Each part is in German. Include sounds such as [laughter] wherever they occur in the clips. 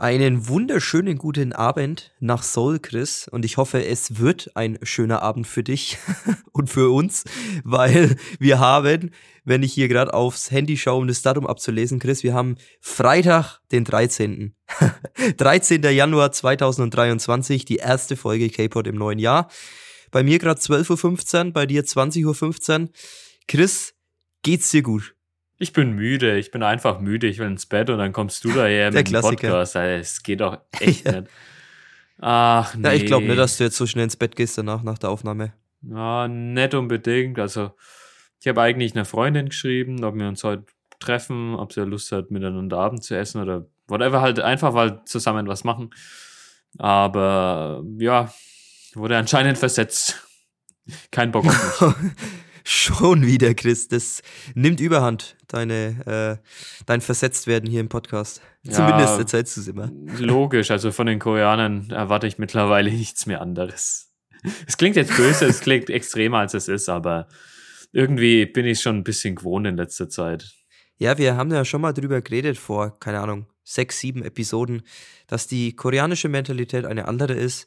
Einen wunderschönen guten Abend nach Seoul, Chris. Und ich hoffe, es wird ein schöner Abend für dich [laughs] und für uns, weil wir haben, wenn ich hier gerade aufs Handy schaue, um das Datum abzulesen, Chris, wir haben Freitag, den 13. 13. [laughs] Januar 2023, die erste Folge K-Pod im neuen Jahr. Bei mir gerade 12.15 Uhr, bei dir 20.15 Uhr. Chris, geht's dir gut? Ich bin müde, ich bin einfach müde, ich will ins Bett und dann kommst du daher mit dem Podcast. Es geht doch [laughs] echt ja. nicht. Ach nee. Ja, ich glaube nicht, dass du jetzt so schnell ins Bett gehst danach, nach der Aufnahme. Ja, nicht unbedingt. Also, ich habe eigentlich einer Freundin geschrieben, ob wir uns heute treffen, ob sie Lust hat, miteinander Abend zu essen oder whatever, halt einfach mal zusammen was machen. Aber ja, wurde anscheinend versetzt. Kein Bock auf mich. [laughs] Schon wieder, Chris. Das nimmt Überhand, deine, äh, dein Versetztwerden hier im Podcast. Zumindest ja, erzählst du es immer. Logisch, also von den Koreanern erwarte ich mittlerweile [laughs] nichts mehr anderes. Es klingt jetzt böse, es klingt extremer als es ist, aber irgendwie bin ich schon ein bisschen gewohnt in letzter Zeit. Ja, wir haben ja schon mal drüber geredet vor, keine Ahnung, sechs, sieben Episoden, dass die koreanische Mentalität eine andere ist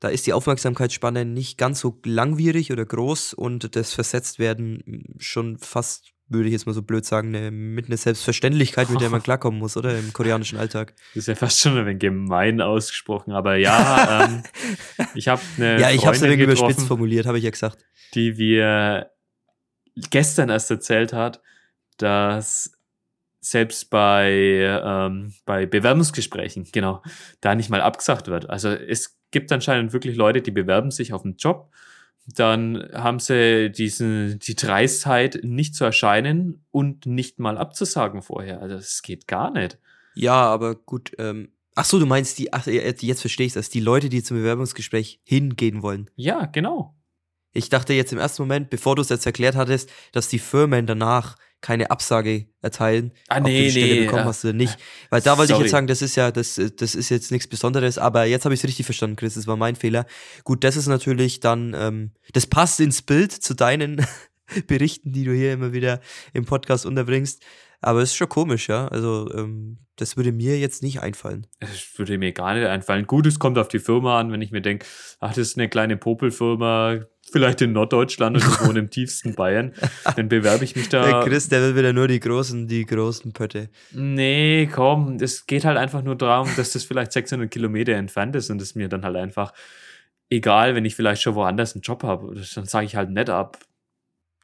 da ist die Aufmerksamkeitsspanne nicht ganz so langwierig oder groß und das Versetztwerden schon fast, würde ich jetzt mal so blöd sagen, eine, mit einer Selbstverständlichkeit, mit der man [laughs] klarkommen muss, oder? Im koreanischen Alltag. Das ist ja fast schon ein wenig gemein ausgesprochen, aber ja, ähm, [laughs] ich habe eine. Ja, ich habe es ein wenig überspitzt formuliert, habe ich ja gesagt. Die wir gestern erst erzählt hat, dass selbst bei, ähm, bei Bewerbungsgesprächen, genau, da nicht mal abgesagt wird. Also es gibt anscheinend wirklich Leute, die bewerben sich auf einen Job, dann haben sie diesen, die Dreistheit, nicht zu erscheinen und nicht mal abzusagen vorher. Also es geht gar nicht. Ja, aber gut, ähm, ach so, du meinst die, ach, jetzt verstehe ich das, die Leute, die zum Bewerbungsgespräch hingehen wollen. Ja, genau. Ich dachte jetzt im ersten Moment, bevor du es jetzt erklärt hattest, dass die Firmen danach keine Absage erteilen, ah, nee, ob du die Stelle nee, bekommen ja. hast oder nicht. Weil da wollte ich jetzt sagen, das ist ja, das, das ist jetzt nichts Besonderes, aber jetzt habe ich es richtig verstanden, Chris, das war mein Fehler. Gut, das ist natürlich dann, ähm, das passt ins Bild zu deinen [laughs] Berichten, die du hier immer wieder im Podcast unterbringst. Aber es ist schon komisch, ja. Also, ähm, das würde mir jetzt nicht einfallen. Es würde mir gar nicht einfallen. Gut, es kommt auf die Firma an, wenn ich mir denke, ach, das ist eine kleine Popelfirma, vielleicht in Norddeutschland und ich wohne im [laughs] tiefsten Bayern, dann bewerbe ich mich da. Der Chris, der will wieder nur die großen, die großen Pötte. Nee, komm, es geht halt einfach nur darum, dass das vielleicht 600 Kilometer entfernt ist und es mir dann halt einfach egal, wenn ich vielleicht schon woanders einen Job habe, dann sage ich halt nicht ab.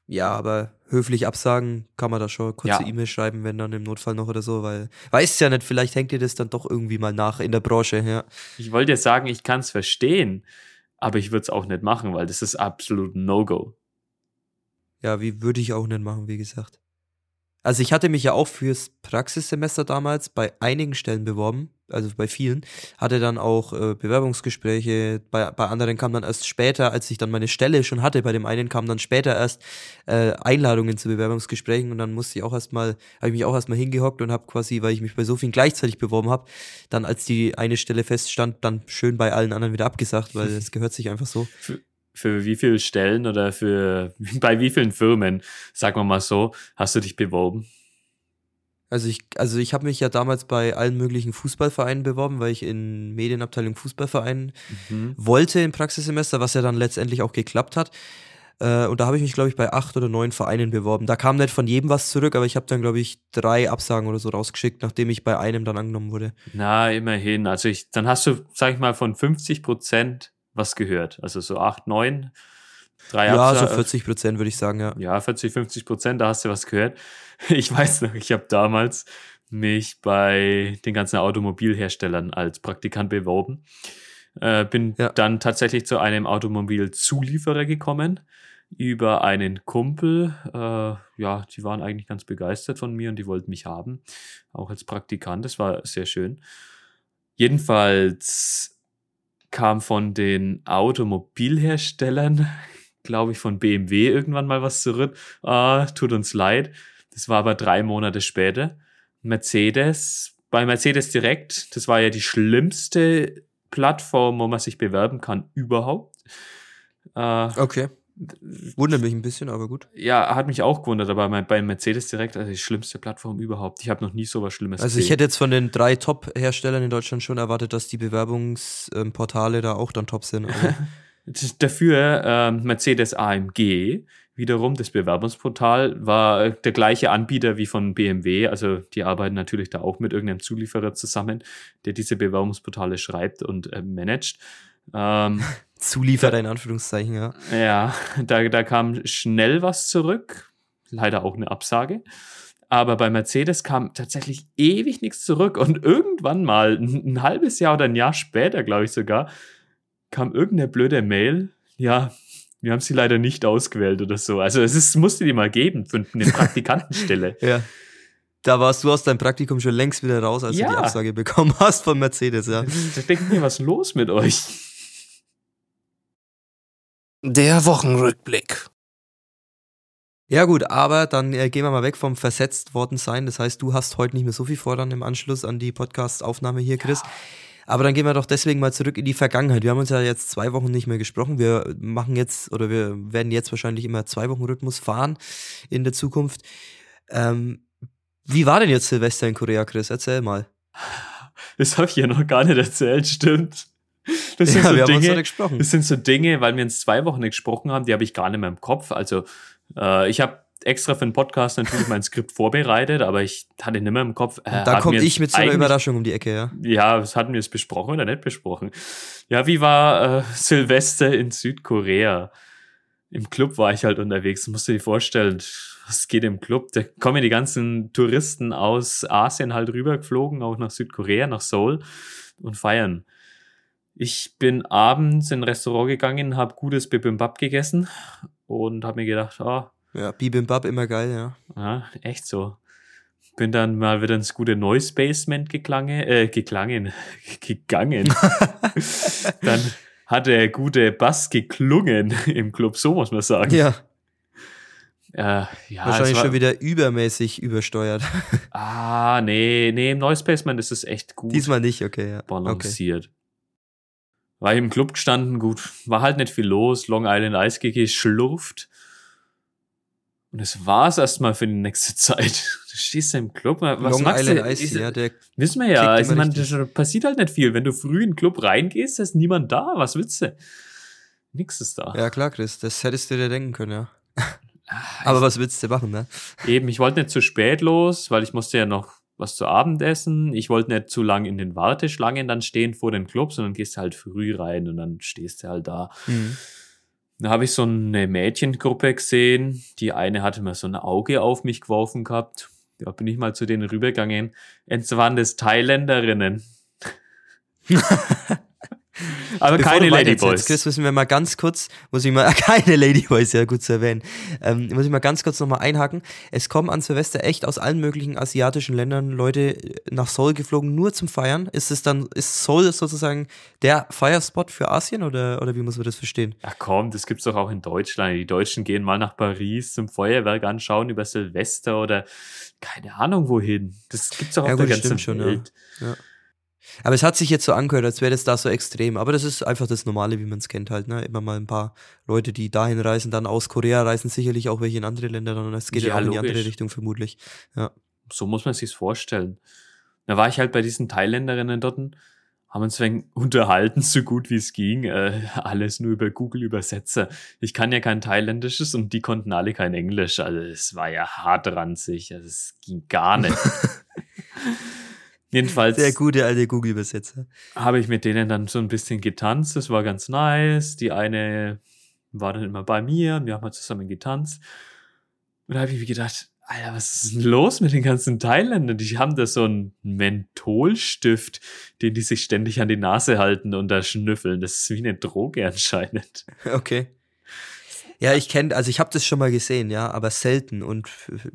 Ja, aber höflich absagen kann man da schon kurze ja. E-Mail schreiben, wenn dann im Notfall noch oder so, weil weiß ja nicht, vielleicht hängt dir das dann doch irgendwie mal nach in der Branche, ja. Ich wollte dir sagen, ich kann es verstehen, aber ich würde es auch nicht machen, weil das ist absolut No-Go. Ja, wie würde ich auch nicht machen, wie gesagt. Also ich hatte mich ja auch fürs Praxissemester damals bei einigen Stellen beworben, also bei vielen, hatte dann auch äh, Bewerbungsgespräche, bei, bei anderen kam dann erst später, als ich dann meine Stelle schon hatte, bei dem einen kam dann später erst äh, Einladungen zu Bewerbungsgesprächen und dann musste ich auch erstmal, habe ich mich auch erstmal hingehockt und habe quasi, weil ich mich bei so vielen gleichzeitig beworben habe, dann als die eine Stelle feststand, dann schön bei allen anderen wieder abgesagt, weil [laughs] es gehört sich einfach so. Für, für wie viele Stellen oder für [laughs] bei wie vielen Firmen, sagen wir mal so, hast du dich beworben? Also ich, also ich habe mich ja damals bei allen möglichen Fußballvereinen beworben, weil ich in Medienabteilung Fußballverein mhm. wollte im Praxissemester, was ja dann letztendlich auch geklappt hat. Äh, und da habe ich mich, glaube ich, bei acht oder neun Vereinen beworben. Da kam nicht von jedem was zurück, aber ich habe dann, glaube ich, drei Absagen oder so rausgeschickt, nachdem ich bei einem dann angenommen wurde. Na, immerhin. Also ich, dann hast du, sag ich mal, von 50 Prozent was gehört. Also so acht, neun. Drei ja, Absa so 40 Prozent würde ich sagen, ja. Ja, 40, 50 Prozent, da hast du was gehört. [laughs] Ich weiß noch, ich habe damals mich bei den ganzen Automobilherstellern als Praktikant beworben. Äh, bin ja. dann tatsächlich zu einem Automobilzulieferer gekommen über einen Kumpel. Äh, ja, die waren eigentlich ganz begeistert von mir und die wollten mich haben, auch als Praktikant. Das war sehr schön. Jedenfalls kam von den Automobilherstellern [laughs] glaube ich, von BMW irgendwann mal was zurück. Ah, tut uns leid. Das war aber drei Monate später. Mercedes, bei Mercedes direkt, das war ja die schlimmste Plattform, wo man sich bewerben kann überhaupt. Äh, okay. Wundert mich ein bisschen, aber gut. Ja, hat mich auch gewundert, aber bei, Mercedes direkt, also die schlimmste Plattform überhaupt. Ich habe noch nie so was Schlimmes Also ich hätte jetzt von den drei Top-Herstellern in Deutschland schon erwartet, dass die Bewerbungsportale da auch dann top sind. [laughs] Dafür äh, Mercedes AMG wiederum, das Bewerbungsportal, war der gleiche Anbieter wie von BMW. Also die arbeiten natürlich da auch mit irgendeinem Zulieferer zusammen, der diese Bewerbungsportale schreibt und äh, managt. Ähm, [laughs] Zulieferer in Anführungszeichen, ja. Ja, da, da kam schnell was zurück. Leider auch eine Absage. Aber bei Mercedes kam tatsächlich ewig nichts zurück. Und irgendwann mal, ein, ein halbes Jahr oder ein Jahr später, glaube ich sogar, kam irgendeine blöde Mail. Ja, wir haben sie leider nicht ausgewählt oder so. Also es ist, musste die mal geben für eine [laughs] Praktikantenstelle. ja. Da warst du aus deinem Praktikum schon längst wieder raus, als Ja. du die Absage bekommen hast von Mercedes, ja. Da denke ich mir, was ist los mit euch? Der Wochenrückblick. Ja gut, aber dann äh, gehen wir mal weg vom versetzt worden sein. Das heißt, du hast heute nicht mehr so viel vor dann im Anschluss an die Podcast-Aufnahme hier, Chris. Aber dann gehen wir doch deswegen mal zurück in die Vergangenheit. Wir haben uns ja jetzt zwei Wochen nicht mehr gesprochen. Wir machen jetzt oder wir werden jetzt wahrscheinlich immer zwei Wochen Rhythmus fahren in der Zukunft. Ähm, wie war denn jetzt Silvester in Korea, Chris? Erzähl mal. Das habe ich ja noch gar nicht erzählt, stimmt. Das sind ja, so wir haben uns Dinge, gesprochen. Das sind so Dinge, weil wir uns zwei Wochen nicht gesprochen haben, die habe ich gar nicht mehr im Kopf. Also äh, ich habe extra für den Podcast natürlich mein Skript [laughs] vorbereitet, aber ich hatte nicht mehr im Kopf. Äh, da komme ich mit so einer Überraschung um die Ecke, ja. Ja, was hatten wir es besprochen oder nicht besprochen? Ja, wie war äh, [laughs] Silvester in Südkorea? Im Club war ich halt unterwegs, musst du dir vorstellen, was geht im Club? Da kommen die ganzen Touristen aus Asien halt rübergeflogen, auch nach Südkorea, nach Seoul und feiern. Ich bin abends in ein Restaurant gegangen, habe gutes Bibimbap gegessen und habe mir gedacht, ah, Ja, Bibimbap immer geil, ja. ja, echt so. Bin dann mal wieder ins gute Noise Basement geklange, äh, geklangen, [laughs] gegangen. [laughs] dann hat der gute Bass geklungen [laughs] im Club, so muss man sagen. Ja, Äh, ja wahrscheinlich war, schon wieder übermäßig übersteuert. Ah, nee, nee, im Noise Basement ist es echt gut Diesmal nicht, okay, ja. Okay. War im Club gestanden, gut, war halt nicht viel los, Long Island Ice geschlurft. Und es war's erstmal für die nächste [laughs] Zeit. Du stehst da im Club, was Long machst Island du? Ice, Diese- ja, der Wissen wir ja, kickt also man, das passiert halt nicht viel. Wenn du früh in den Club reingehst, ist niemand da. Was willst du? Nix ist da. Ja, klar, Chris, das hättest du dir denken können, ja. Ah, Aber was willst du machen, ne? Eben, ich wollte nicht zu spät los, weil ich musste ja noch was zu Abend essen. Ich wollte nicht zu lang in den Warteschlangen dann stehen vor dem Club, sondern gehst halt früh rein und dann stehst du halt da. Mhm. Da habe ich so eine Mädchengruppe gesehen. Die eine hatte mal so ein Auge auf mich geworfen gehabt. Da bin ich mal zu denen rübergegangen. Und es waren das Thailänderinnen. [laughs] Aber Bevor keine Ladyboys. Chris, müssen wir mal ganz kurz, muss ich mal, [laughs] keine Ladyboys, ja gut zu erwähnen, ähm, muss ich mal ganz kurz nochmal einhaken. Es kommen an Silvester echt aus allen möglichen asiatischen Ländern Leute äh, nach Seoul geflogen, nur zum Feiern. Ist es dann, ist Seoul sozusagen der Feierspot für Asien oder, oder wie muss man das verstehen? Ja komm, das gibt's doch auch in Deutschland. Die Deutschen gehen mal nach Paris zum Feuerwerk anschauen über Silvester oder keine Ahnung wohin. Das gibt's doch Ja, auf gut, der das ganzen stimmt schon, ja. Welt. Aber es hat sich jetzt so angehört, als wäre das da so extrem. Aber das ist einfach das Normale, wie man es kennt halt. Ne? Immer mal ein paar Leute, die dahin reisen, dann aus Korea reisen sicherlich auch welche in andere Länder. Dann es geht ja, Ja, auch in die andere. Richtung vermutlich. Ja. So muss man sich's vorstellen. Da war ich halt bei diesen Thailänderinnen dort, haben uns wegen unterhalten, so gut wie es ging. Äh, alles nur über Google Übersetzer. Ich kann ja kein Thailändisches und die konnten alle kein Englisch. Also es war ja hart ranzig. Also es ging gar nicht. [laughs] Jedenfalls. Der gute alte Google-Übersetzer. habe ich mit denen dann so ein bisschen getanzt. Das war ganz nice. Die eine war dann immer bei mir und wir haben halt zusammen getanzt. Und da habe ich mir gedacht, Alter, was ist denn los mit den ganzen Thailändern? Die haben da so einen Mentholstift, den die sich ständig an die Nase halten und da schnüffeln. Das ist wie eine Droge anscheinend. [laughs] Okay. Ja, ich kenne, also ich habe das schon mal gesehen, ja, aber selten und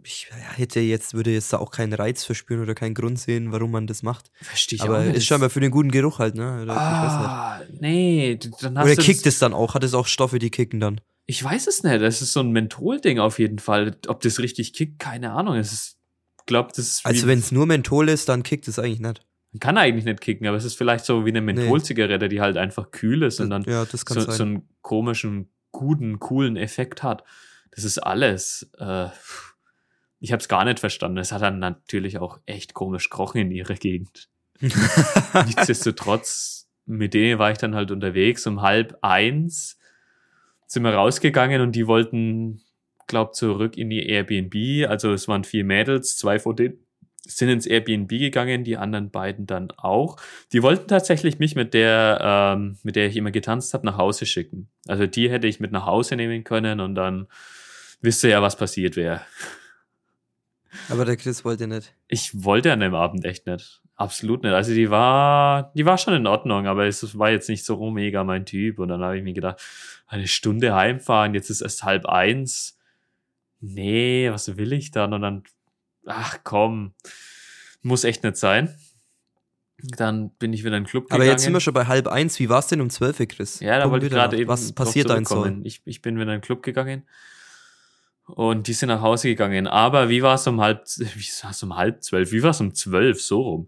ich hätte jetzt, würde jetzt da auch keinen Reiz verspüren oder keinen Grund sehen, warum man das macht. Verstehe ich aber auch nicht. ist scheinbar für den guten Geruch halt, ne? Oder, ah, nee, dann hast Oder kickt es dann auch? Hat es auch Stoffe, die kicken dann? Ich weiß es nicht. Das ist so ein Menthol-Ding auf jeden Fall. Ob das richtig kickt, keine Ahnung. Es ist, glaub, das ist Also wenn es nur Menthol ist, dann kickt es eigentlich nicht. kann eigentlich nicht kicken, aber es ist vielleicht so wie eine Mentholzigarette, die halt einfach kühl ist und dann ja, das kann so, so einen komischen guten, coolen Effekt hat. Das ist alles. Äh, ich habe es gar nicht verstanden. Es hat dann natürlich auch echt komisch krochen in ihrer Gegend. [laughs] Nichtsdestotrotz, mit denen war ich dann halt unterwegs. Um halb eins sind wir rausgegangen und die wollten, glaub, zurück in die Airbnb. Also es waren vier Mädels, zwei von denen sind ins Airbnb gegangen, die anderen beiden dann auch. Die wollten tatsächlich mich mit der, ähm, mit der ich immer getanzt habe, nach Hause schicken. Also die hätte ich mit nach Hause nehmen können und dann wisst ihr ja, was passiert wäre. Aber der Chris wollte nicht. Ich wollte an dem Abend echt nicht. Absolut nicht. Also die war, die war schon in Ordnung, aber es war jetzt nicht so mega mein Typ. Und dann habe ich mir gedacht, eine Stunde heimfahren, jetzt ist es halb eins. Nee, was will ich dann? Und dann, ach komm, muss echt nicht sein. Dann bin ich wieder in den Club gegangen. Aber jetzt sind wir schon bei halb eins. Wie war es denn um zwölf, Chris? Ja, da Komm wollte ich gerade eben Was passiert da in zurückkommen. Seoul? Ich, ich bin wieder in den Club gegangen und die sind nach Hause gegangen. Aber wie war es um halb, [laughs] wie war es um halb zwölf? Wie war es um zwölf? So rum.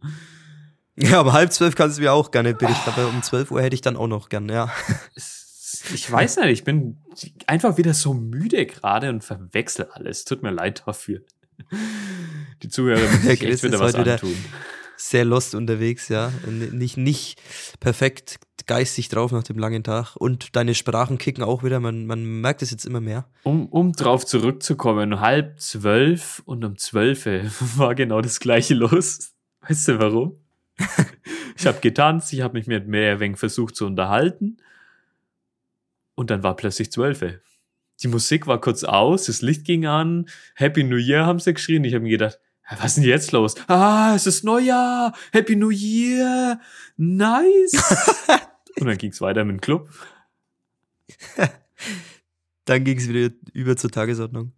Ja, um halb zwölf kannst du mir auch gerne berichten, aber um zwölf Uhr hätte ich dann auch noch gern, ja. [laughs] Ich weiß nicht, ich bin einfach wieder so müde gerade und verwechsel alles. Tut mir leid dafür. Die Zuhörer müssen sich echt wieder was antun. Sehr lost unterwegs, ja. Nicht, nicht perfekt geistig drauf nach dem langen Tag. Und deine Sprachen kicken auch wieder, man, man merkt es jetzt immer mehr. Um, um drauf zurückzukommen, halb zwölf und um zwölf [laughs] war genau das gleiche los. Weißt du warum? [laughs] ich habe getanzt, ich habe mich mit mehr wenig versucht zu unterhalten. Und dann war plötzlich zwölf. Die Musik war kurz aus, das Licht ging an, Happy New Year haben sie geschrien. Ich habe mir gedacht, "Ja, was ist denn jetzt los? Ah, es ist Neujahr, Happy New Year, nice. [laughs] und dann ging es weiter mit dem Club. [laughs] Dann ging es wieder über zur Tagesordnung.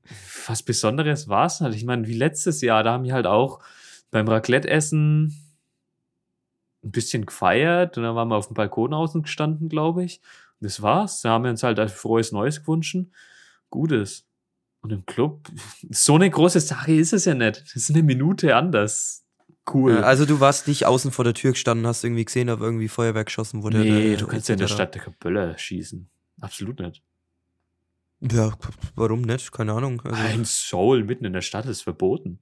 was Besonderes war es halt. Ich meine, wie letztes Jahr, da haben wir halt auch beim Raclette-Essen ein bisschen gefeiert und dann waren wir auf dem Balkon außen gestanden, glaube ich. Und das war's. Da haben wir uns halt ein frohes Neues gewünscht. Gutes. Und im Club, [laughs] so eine große Sache ist es ja nicht. Das ist eine Minute anders. Cool. Ja, also du warst nicht außen vor der Tür gestanden, hast irgendwie gesehen, ob irgendwie Feuerwerk geschossen wurde. nee, oder du kannst ja in der. Stadt der Böller schießen. Absolut nicht. Ja, warum nicht? Keine Ahnung. Also, Ein Soul mitten in der Stadt ist verboten.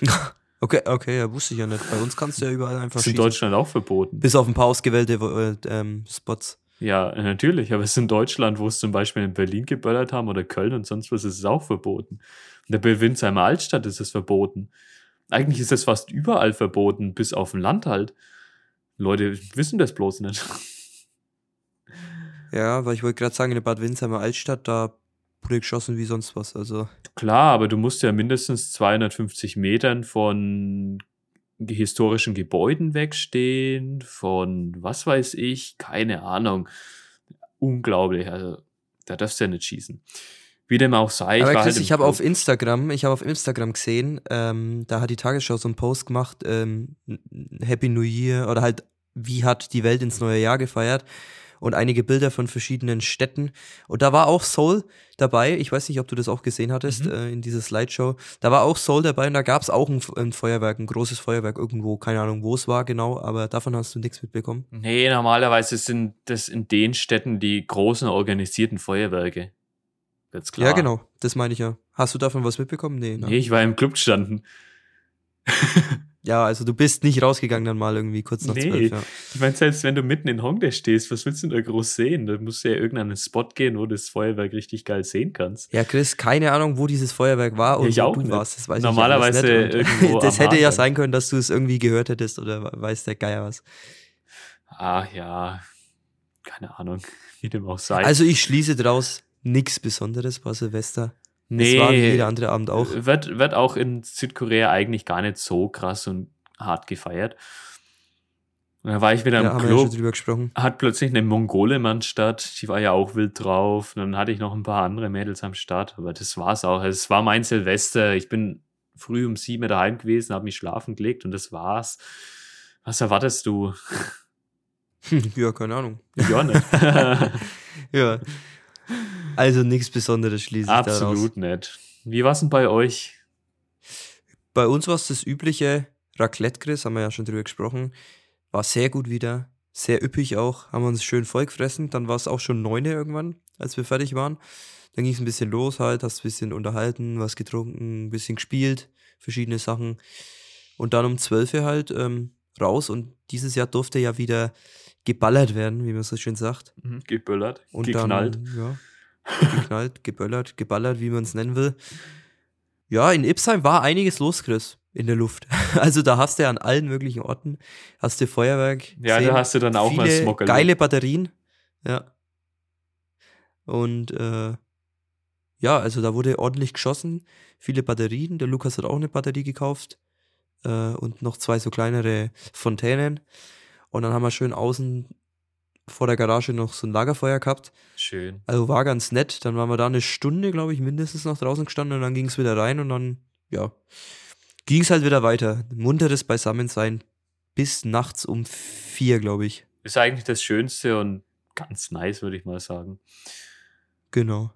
[laughs] okay, okay, ja, wusste ich ja nicht. Bei uns kannst du ja überall einfach Das ist in schießen. Deutschland auch verboten. Bis auf ein paar ausgewählte äh, ähm, Spots. Ja, natürlich, aber es ist in Deutschland, wo es zum Beispiel in Berlin geböllert haben oder Köln und sonst was, ist es auch verboten. In der Winsheimer Altstadt ist es verboten. Eigentlich ist es fast überall verboten, bis auf dem Land halt. Leute wissen das bloß nicht. Ja, weil ich wollte gerade sagen, in der Bad Windsheimer Altstadt, da wurde geschossen wie sonst was. Also, Klar, aber du musst ja mindestens 250 Metern von historischen Gebäuden wegstehen, von was weiß ich, keine Ahnung. Unglaublich, also da darfst du ja nicht schießen. Wie dem auch sei, ich aber Chris, halt ich habe auf Instagram, ich habe auf Instagram gesehen, ähm, da hat die Tagesschau so einen Post gemacht, ähm, Happy New Year oder halt, wie hat die Welt ins neue Jahr gefeiert und einige Bilder von verschiedenen Städten. Und da war auch Seoul dabei. Ich weiß nicht, ob du das auch gesehen hattest Mhm. äh, in dieser Slideshow. Da war auch Seoul dabei und da gab es auch ein, ein Feuerwerk, ein großes Feuerwerk irgendwo. Keine Ahnung, wo es war genau, aber davon hast du nichts mitbekommen. Nee, normalerweise sind das in den Städten die großen organisierten Feuerwerke. Ganz klar. Ja, genau, das meine ich ja. Hast du davon was mitbekommen? Nee, ne? Nee, ich war im Club gestanden. [laughs] Ja, also du bist nicht rausgegangen dann mal irgendwie kurz nach Nee. zwölf. Ja. Ich meine, selbst wenn du mitten in Hongdae stehst, was willst du denn da groß sehen? Da musst du ja irgendeinen Spot gehen, wo du das Feuerwerk richtig geil sehen kannst. ja, Chris, keine Ahnung, wo dieses Feuerwerk war und Ich wo du nicht. warst. Das weiß Normalerweise ich irgendwo [laughs] das hätte ja sein können, dass du es irgendwie gehört hättest oder weiß der Geier was. Ah ja, keine Ahnung, wie dem auch sei. Also ich schließe daraus, nichts Besonderes war Silvester. Nee, Es war wie jeder andere Abend auch. Wird, wird auch in Südkorea eigentlich gar nicht so krass und hart gefeiert. Und dann war ich wieder Ja, im ja Club. drüber gesprochen. hat plötzlich eine Mongolemann am Start, die war ja auch wild drauf. Und dann hatte ich noch ein paar andere Mädels am Start, aber das war's auch. Es war mein Silvester. Ich bin früh um sieben daheim gewesen, habe mich schlafen gelegt und das war's. Was erwartest du? [laughs] ja, keine Ahnung. Ja, nicht. [laughs] Ja. [laughs] Also nichts Besonderes schließe ich daraus. Absolut nicht. Wie war's denn bei euch? Bei uns war es das übliche Raclette, Chris, haben wir ja schon drüber gesprochen. War sehr gut wieder, sehr üppig auch, haben wir uns schön voll gefressen. Dann war es auch schon neune irgendwann. als wir fertig waren. Dann ging es ein bisschen los halt, hast ein bisschen unterhalten, was getrunken, ein bisschen gespielt, verschiedene Sachen. Und dann um 12 Uhr halt ähm, raus und dieses Jahr durfte ja wieder geballert werden, wie man so schön sagt. Mhm. Geböllert, Und geknallt. dann, ja, geknallt, geböllert, geballert, wie man es nennen will. Ja, in Ipsheim war einiges los, Chris, in der Luft. [laughs] Also da hast du ja an allen möglichen Orten, hast du Feuerwerk. ja, gesehen, da hast du dann auch mal Smog geile Batterien. Ja. Und äh, ja, also da wurde ordentlich geschossen, viele Batterien. Der Lukas hat auch eine Batterie gekauft äh, und noch zwei so kleinere Fontänen. Und dann haben wir schön außen vor der Garage noch so ein Lagerfeuer gehabt. Schön. Also war ganz nett. Dann waren wir da eine Stunde, glaube ich, mindestens noch draußen gestanden und dann ging es wieder rein und dann, ja, ging es halt wieder weiter. Munteres Beisammensein bis nachts um vier, glaube ich. Ist eigentlich das Schönste und ganz nice, würde ich mal sagen. Genau.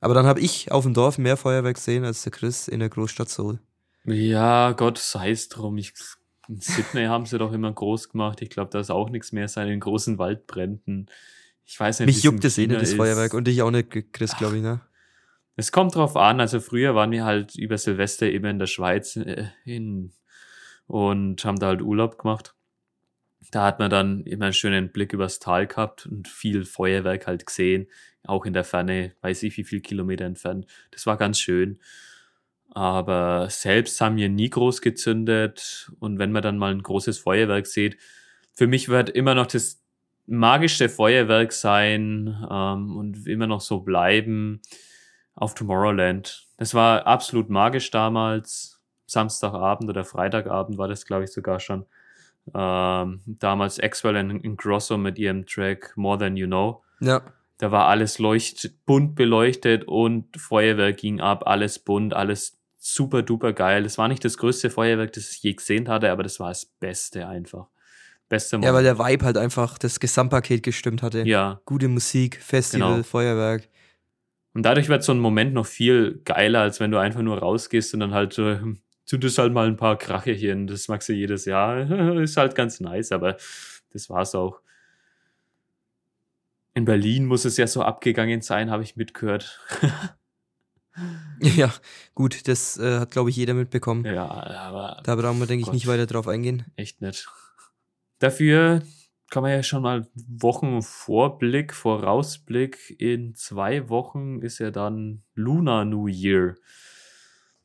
Aber dann habe ich auf dem Dorf mehr Feuerwerk gesehen als der Chris in der Großstadt Seoul. Ja, Gott sei es drum. Ich, in Sydney haben sie doch immer groß gemacht. Ich glaube, da ist auch nichts mehr sein in großen Waldbränden. Ich weiß nicht, Mich juckt es eh nicht, das ist. Feuerwerk. Und dich auch nicht, Chris, glaube ich, ne? Es kommt drauf an. Also früher waren wir halt über Silvester immer in der Schweiz äh, in, und haben da halt Urlaub gemacht. Da hat man dann immer einen schönen Blick übers Tal gehabt und viel Feuerwerk halt gesehen. Auch in der Ferne, weiß ich wie viel Kilometer entfernt. Das war ganz schön. Aber selbst haben wir nie groß gezündet. Und wenn man dann mal ein großes Feuerwerk sieht, für mich wird immer noch das magischste Feuerwerk sein ähm, und immer noch so bleiben auf Tomorrowland. Das war absolut magisch damals. Samstagabend oder Freitagabend war das, glaube ich, sogar schon. Ähm, damals Axwell in Grosso mit ihrem Track More Than You Know. Ja. Da war alles leucht, bunt beleuchtet und Feuerwerk ging ab, alles bunt, alles super duper geil. Das war nicht das größte Feuerwerk, das ich je gesehen hatte, aber das war das Beste einfach. Beste Ja, weil der Vibe halt einfach das Gesamtpaket gestimmt hatte. ja. Gute Musik, Festival, Genau. Feuerwerk. Und dadurch wird so ein Moment noch viel geiler, als wenn du einfach nur rausgehst und dann halt so, hm, zündest halt mal ein paar Krachechen. Das magst du jedes Jahr. [laughs] Ist halt ganz nice, aber das war's auch. In Berlin muss es ja so abgegangen sein, habe ich mitgehört. [laughs] [laughs] Ja, gut, das äh, hat, glaube ich, jeder mitbekommen. ja, aber Da brauchen wir, denke ich, Gott. nicht weiter drauf eingehen. echt nett. Dafür kann man ja schon mal Wochenvorblick, Vorausblick. In zwei Wochen ist ja dann Lunar New Year.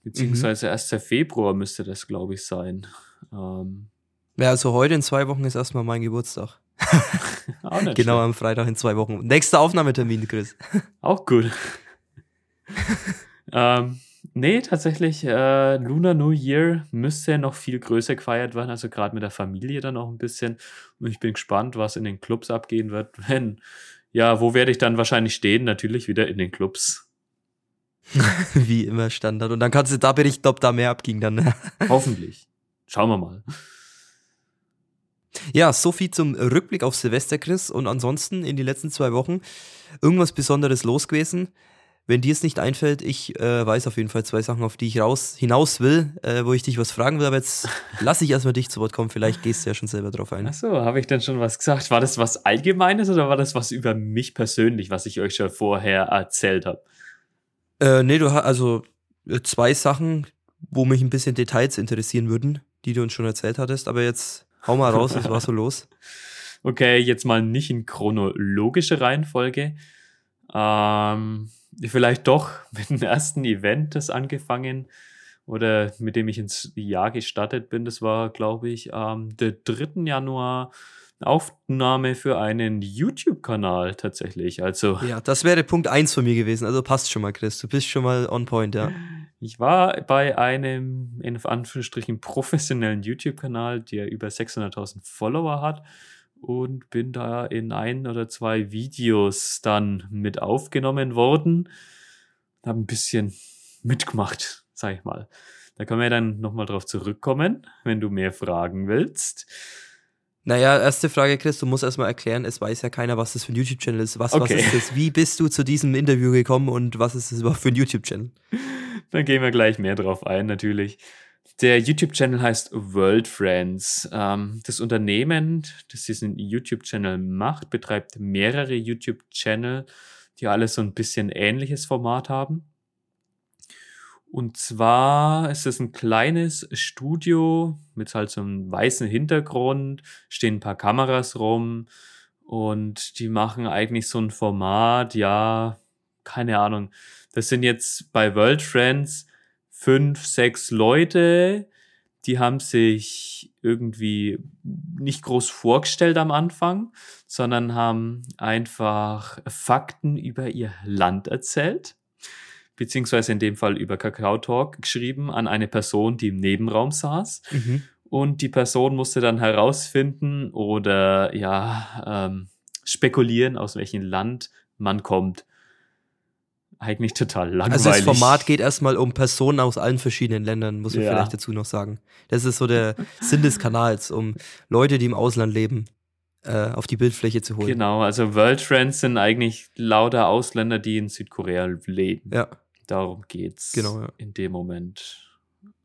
Beziehungsweise 1. Februar müsste das, glaube ich, sein. Ähm, Ja, also heute in zwei Wochen ist erstmal mein Geburtstag. [laughs] auch nicht [laughs] Genau schlecht. am Freitag in zwei Wochen. Nächster Aufnahmetermin, Chris. Auch gut. [laughs] ähm, nee, tatsächlich, äh, Lunar New Year müsste noch viel größer gefeiert werden, also gerade mit der Familie dann auch ein bisschen. Und ich bin gespannt, was in den Clubs abgehen wird, [laughs] wenn, ja, wo werde ich dann wahrscheinlich stehen? Natürlich wieder in den Clubs. [laughs] Wie immer Standard. Und dann kannst du da berichten, ob da mehr abging dann. Hoffentlich. Schauen wir mal. Ja, so viel zum Rückblick auf Silvester, Chris. Und ansonsten in den letzten zwei Wochen irgendwas Besonderes los gewesen. Wenn dir es nicht einfällt, ich äh, weiß auf jeden Fall zwei Sachen, auf die ich raus, hinaus will, äh, wo ich dich was fragen will. Aber jetzt [laughs] lasse ich erstmal dich zu Wort kommen. Vielleicht gehst du ja schon selber drauf ein. Achso, habe ich denn schon was gesagt? War das was Allgemeines oder war das was über mich persönlich, was ich euch schon vorher erzählt habe? Äh, nee, du hast also äh, zwei Sachen, wo mich ein bisschen Details interessieren würden, die du uns schon erzählt hattest. Aber jetzt hau mal raus, was war so los? [laughs] Okay, jetzt mal nicht in chronologische Reihenfolge. Ähm, vielleicht doch [laughs] mit dem ersten Event, das angefangen oder mit dem ich ins Jahr gestartet bin. Das war, glaube ich, am der 3. Januar Aufnahme für einen YouTube-Kanal tatsächlich. Also [laughs] Ja, das wäre Punkt eins von mir gewesen. Also passt schon mal, Chris. Du bist schon mal on point, ja. Ich war bei einem, in Anführungsstrichen, professionellen YouTube-Kanal, der über 600.000 Follower hat und bin da in ein oder zwei Videos dann mit aufgenommen worden. Habe ein bisschen mitgemacht, sag ich mal. Da können wir dann nochmal drauf zurückkommen, wenn du mehr fragen willst. Naja, erste Frage, Chris, du musst erstmal erklären, es weiß ja keiner, was das für ein YouTube-Channel ist. Was, Okay. was ist das? Wie bist du zu diesem Interview gekommen und was ist das überhaupt für ein YouTube-Channel? [laughs] Dann gehen wir gleich mehr drauf ein, natürlich. Der YouTube-Channel heißt World Friends. Ähm, das Unternehmen, das diesen YouTube-Channel macht, betreibt mehrere YouTube-Channel, die alle so ein bisschen ähnliches Format haben. Und zwar ist es ein kleines Studio mit halt so einem weißen Hintergrund, stehen ein paar Kameras rum und die machen eigentlich so ein Format, ja, keine Ahnung. Das sind jetzt bei World Friends fünf, sechs Leute, die haben sich irgendwie nicht groß vorgestellt am Anfang, sondern haben einfach Fakten über ihr Land erzählt beziehungsweise in dem Fall über Kakao Talk geschrieben an eine Person, die im Nebenraum saß. Mhm. Und die Person musste dann herausfinden oder ja ähm, spekulieren, aus welchem Land man kommt. Eigentlich total langweilig. Also das Format geht erstmal um Personen aus allen verschiedenen Ländern, muss man Ja. vielleicht dazu noch sagen. Das ist so der [laughs] Sinn des Kanals, um Leute, die im Ausland leben, äh, auf die Bildfläche zu holen. Genau, also World Friends sind eigentlich lauter Ausländer, die in Südkorea leben. Ja. Darum geht's Genau, ja. in dem Moment.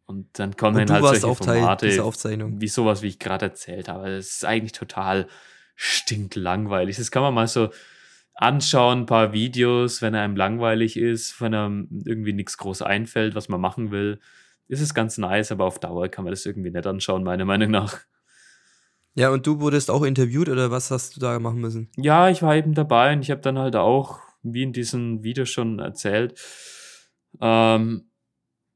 Und dann kommen Und du halt solche Formate, wie sowas, wie ich gerade erzählt habe. Das ist eigentlich total stinklangweilig. Das kann man mal so anschauen, ein paar Videos, wenn einem langweilig ist, wenn einem irgendwie nichts groß einfällt, was man machen will. Ist es ganz nice, aber auf Dauer kann man das irgendwie nicht anschauen, meiner Meinung nach. Ja, und du wurdest auch interviewt oder was hast du da machen müssen? Ja, ich war eben dabei und ich habe dann halt auch, wie in diesem Video schon erzählt, ähm,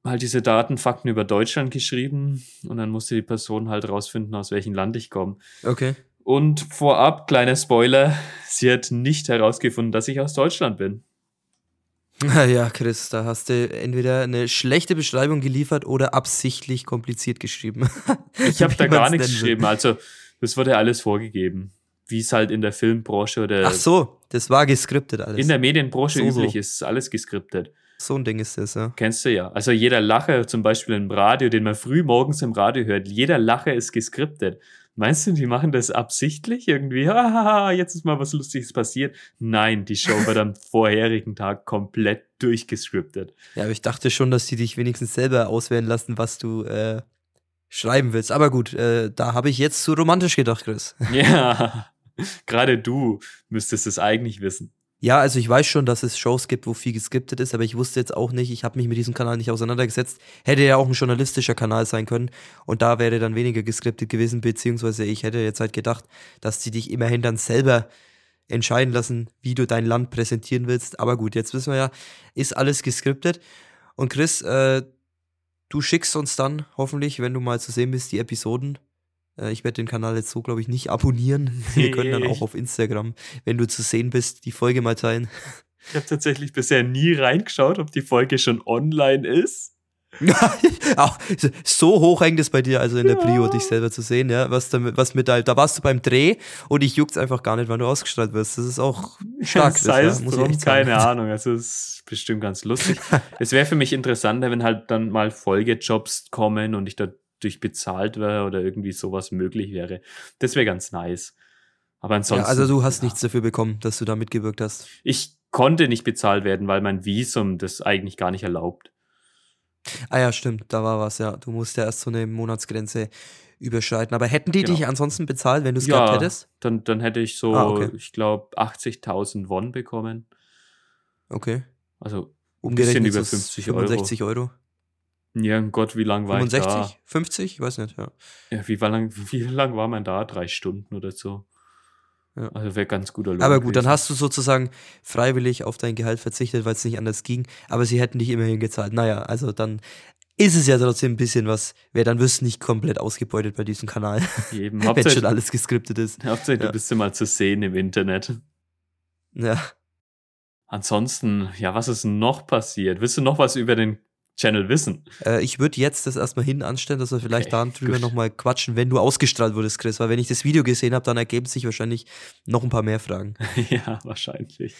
halt diese Datenfakten über Deutschland geschrieben und dann musste die Person halt rausfinden, aus welchem Land ich komme. Okay. Und vorab, kleiner Spoiler, sie hat nicht herausgefunden, dass ich aus Deutschland bin. Ja, Chris, da hast du entweder eine schlechte Beschreibung geliefert oder absichtlich kompliziert geschrieben. Ich habe [laughs] da gar nichts geschrieben. Also, das wurde alles vorgegeben. Wie es halt in der Filmbranche oder Ach so, das war geskriptet alles. in der Medienbranche So, so. üblich ist, ist alles geskriptet. so ein Ding ist das, ja. Kennst du ja. Also jeder Lacher, zum Beispiel im Radio, den man früh morgens im Radio hört, jeder Lacher ist geskriptet. Meinst du, die machen das absichtlich irgendwie? [laughs] Hahaha, jetzt ist mal was Lustiges passiert. Nein, die Show wird am [laughs] vorherigen Tag komplett durchgescriptet. Ja, aber ich dachte schon, dass die dich wenigstens selber auswählen lassen, was du äh, schreiben willst. Aber gut, äh, da habe ich jetzt zu romantisch gedacht, Chris. Ja, [laughs] gerade du müsstest es eigentlich wissen. Ja, also ich weiß schon, dass es Shows gibt, wo viel geskriptet ist, aber ich wusste jetzt auch nicht, ich habe mich mit diesem Kanal nicht auseinandergesetzt. Hätte ja auch ein journalistischer Kanal sein können und da wäre dann weniger geskriptet gewesen, beziehungsweise ich hätte jetzt halt gedacht, dass die dich immerhin dann selber entscheiden lassen, wie du dein Land präsentieren willst. Aber gut, jetzt wissen wir ja, ist alles geskriptet. Und Chris, äh, du schickst uns dann hoffentlich, wenn du mal zu sehen bist, die Episoden. Äh, ich werde den Kanal jetzt so, glaube ich, nicht abonnieren. [laughs] Wir können dann auch auf Instagram, wenn du zu sehen bist, die Folge mal teilen. Ich habe tatsächlich bisher nie reingeschaut, ob die Folge schon online ist. [laughs] So hoch hängt es bei dir, also in der Ja. Prio, dich selber zu sehen, ja. Was, damit, was mit da, da warst du beim Dreh und ich juckt's einfach gar nicht, wann du ausgestrahlt wirst. Das ist auch [laughs] stark. das, Sei ja, es muss keine Ahnung. Also es ist bestimmt ganz lustig. es wäre für mich interessanter, wenn halt dann mal Folgejobs kommen und ich dadurch bezahlt wäre oder irgendwie sowas möglich wäre. Das wäre ganz nice. Aber ansonsten. Ja, also du hast ja. nichts dafür bekommen, dass du da mitgewirkt hast. Ich konnte nicht bezahlt werden, weil mein Visum das eigentlich gar nicht erlaubt. Ah ja, stimmt, da war was, ja. Du musst ja erst so eine Monatsgrenze überschreiten. Aber hätten die Genau. dich ansonsten bezahlt, wenn du es gehabt hättest? Dann, dann hätte ich so, Ah, okay. ich glaube, 80.000 Won bekommen. Okay. Also ein bisschen über so 50 Euro. 65 Euro. Ja, Gott, wie lang war ich 65? 50? Ich weiß nicht, ja. da? Ja, wie, lang, wie lang war man da? Drei Stunden oder so. Ja. Also wäre ganz guter Lohn. Aber gut, dann hast du sozusagen freiwillig auf dein Gehalt verzichtet, weil es nicht anders ging. Aber sie hätten dich immerhin gezahlt. Naja, also dann ist es ja trotzdem ein bisschen was. Wer dann wirst nicht komplett ausgebeutet bei diesem Kanal, Eben, [laughs] wenn schon alles geskriptet ist. Hauptsache Ja. du bist ja mal zu sehen im Internet. Ja. Ansonsten, ja, was ist noch passiert? Willst du noch was über den Channel wissen? Äh, ich würde jetzt das erstmal hin anstellen, dass wir vielleicht Okay, darüber nochmal quatschen, wenn du ausgestrahlt wurdest, Chris. Weil wenn ich das Video gesehen habe, dann ergeben sich wahrscheinlich noch ein paar mehr Fragen. [laughs] ja, wahrscheinlich.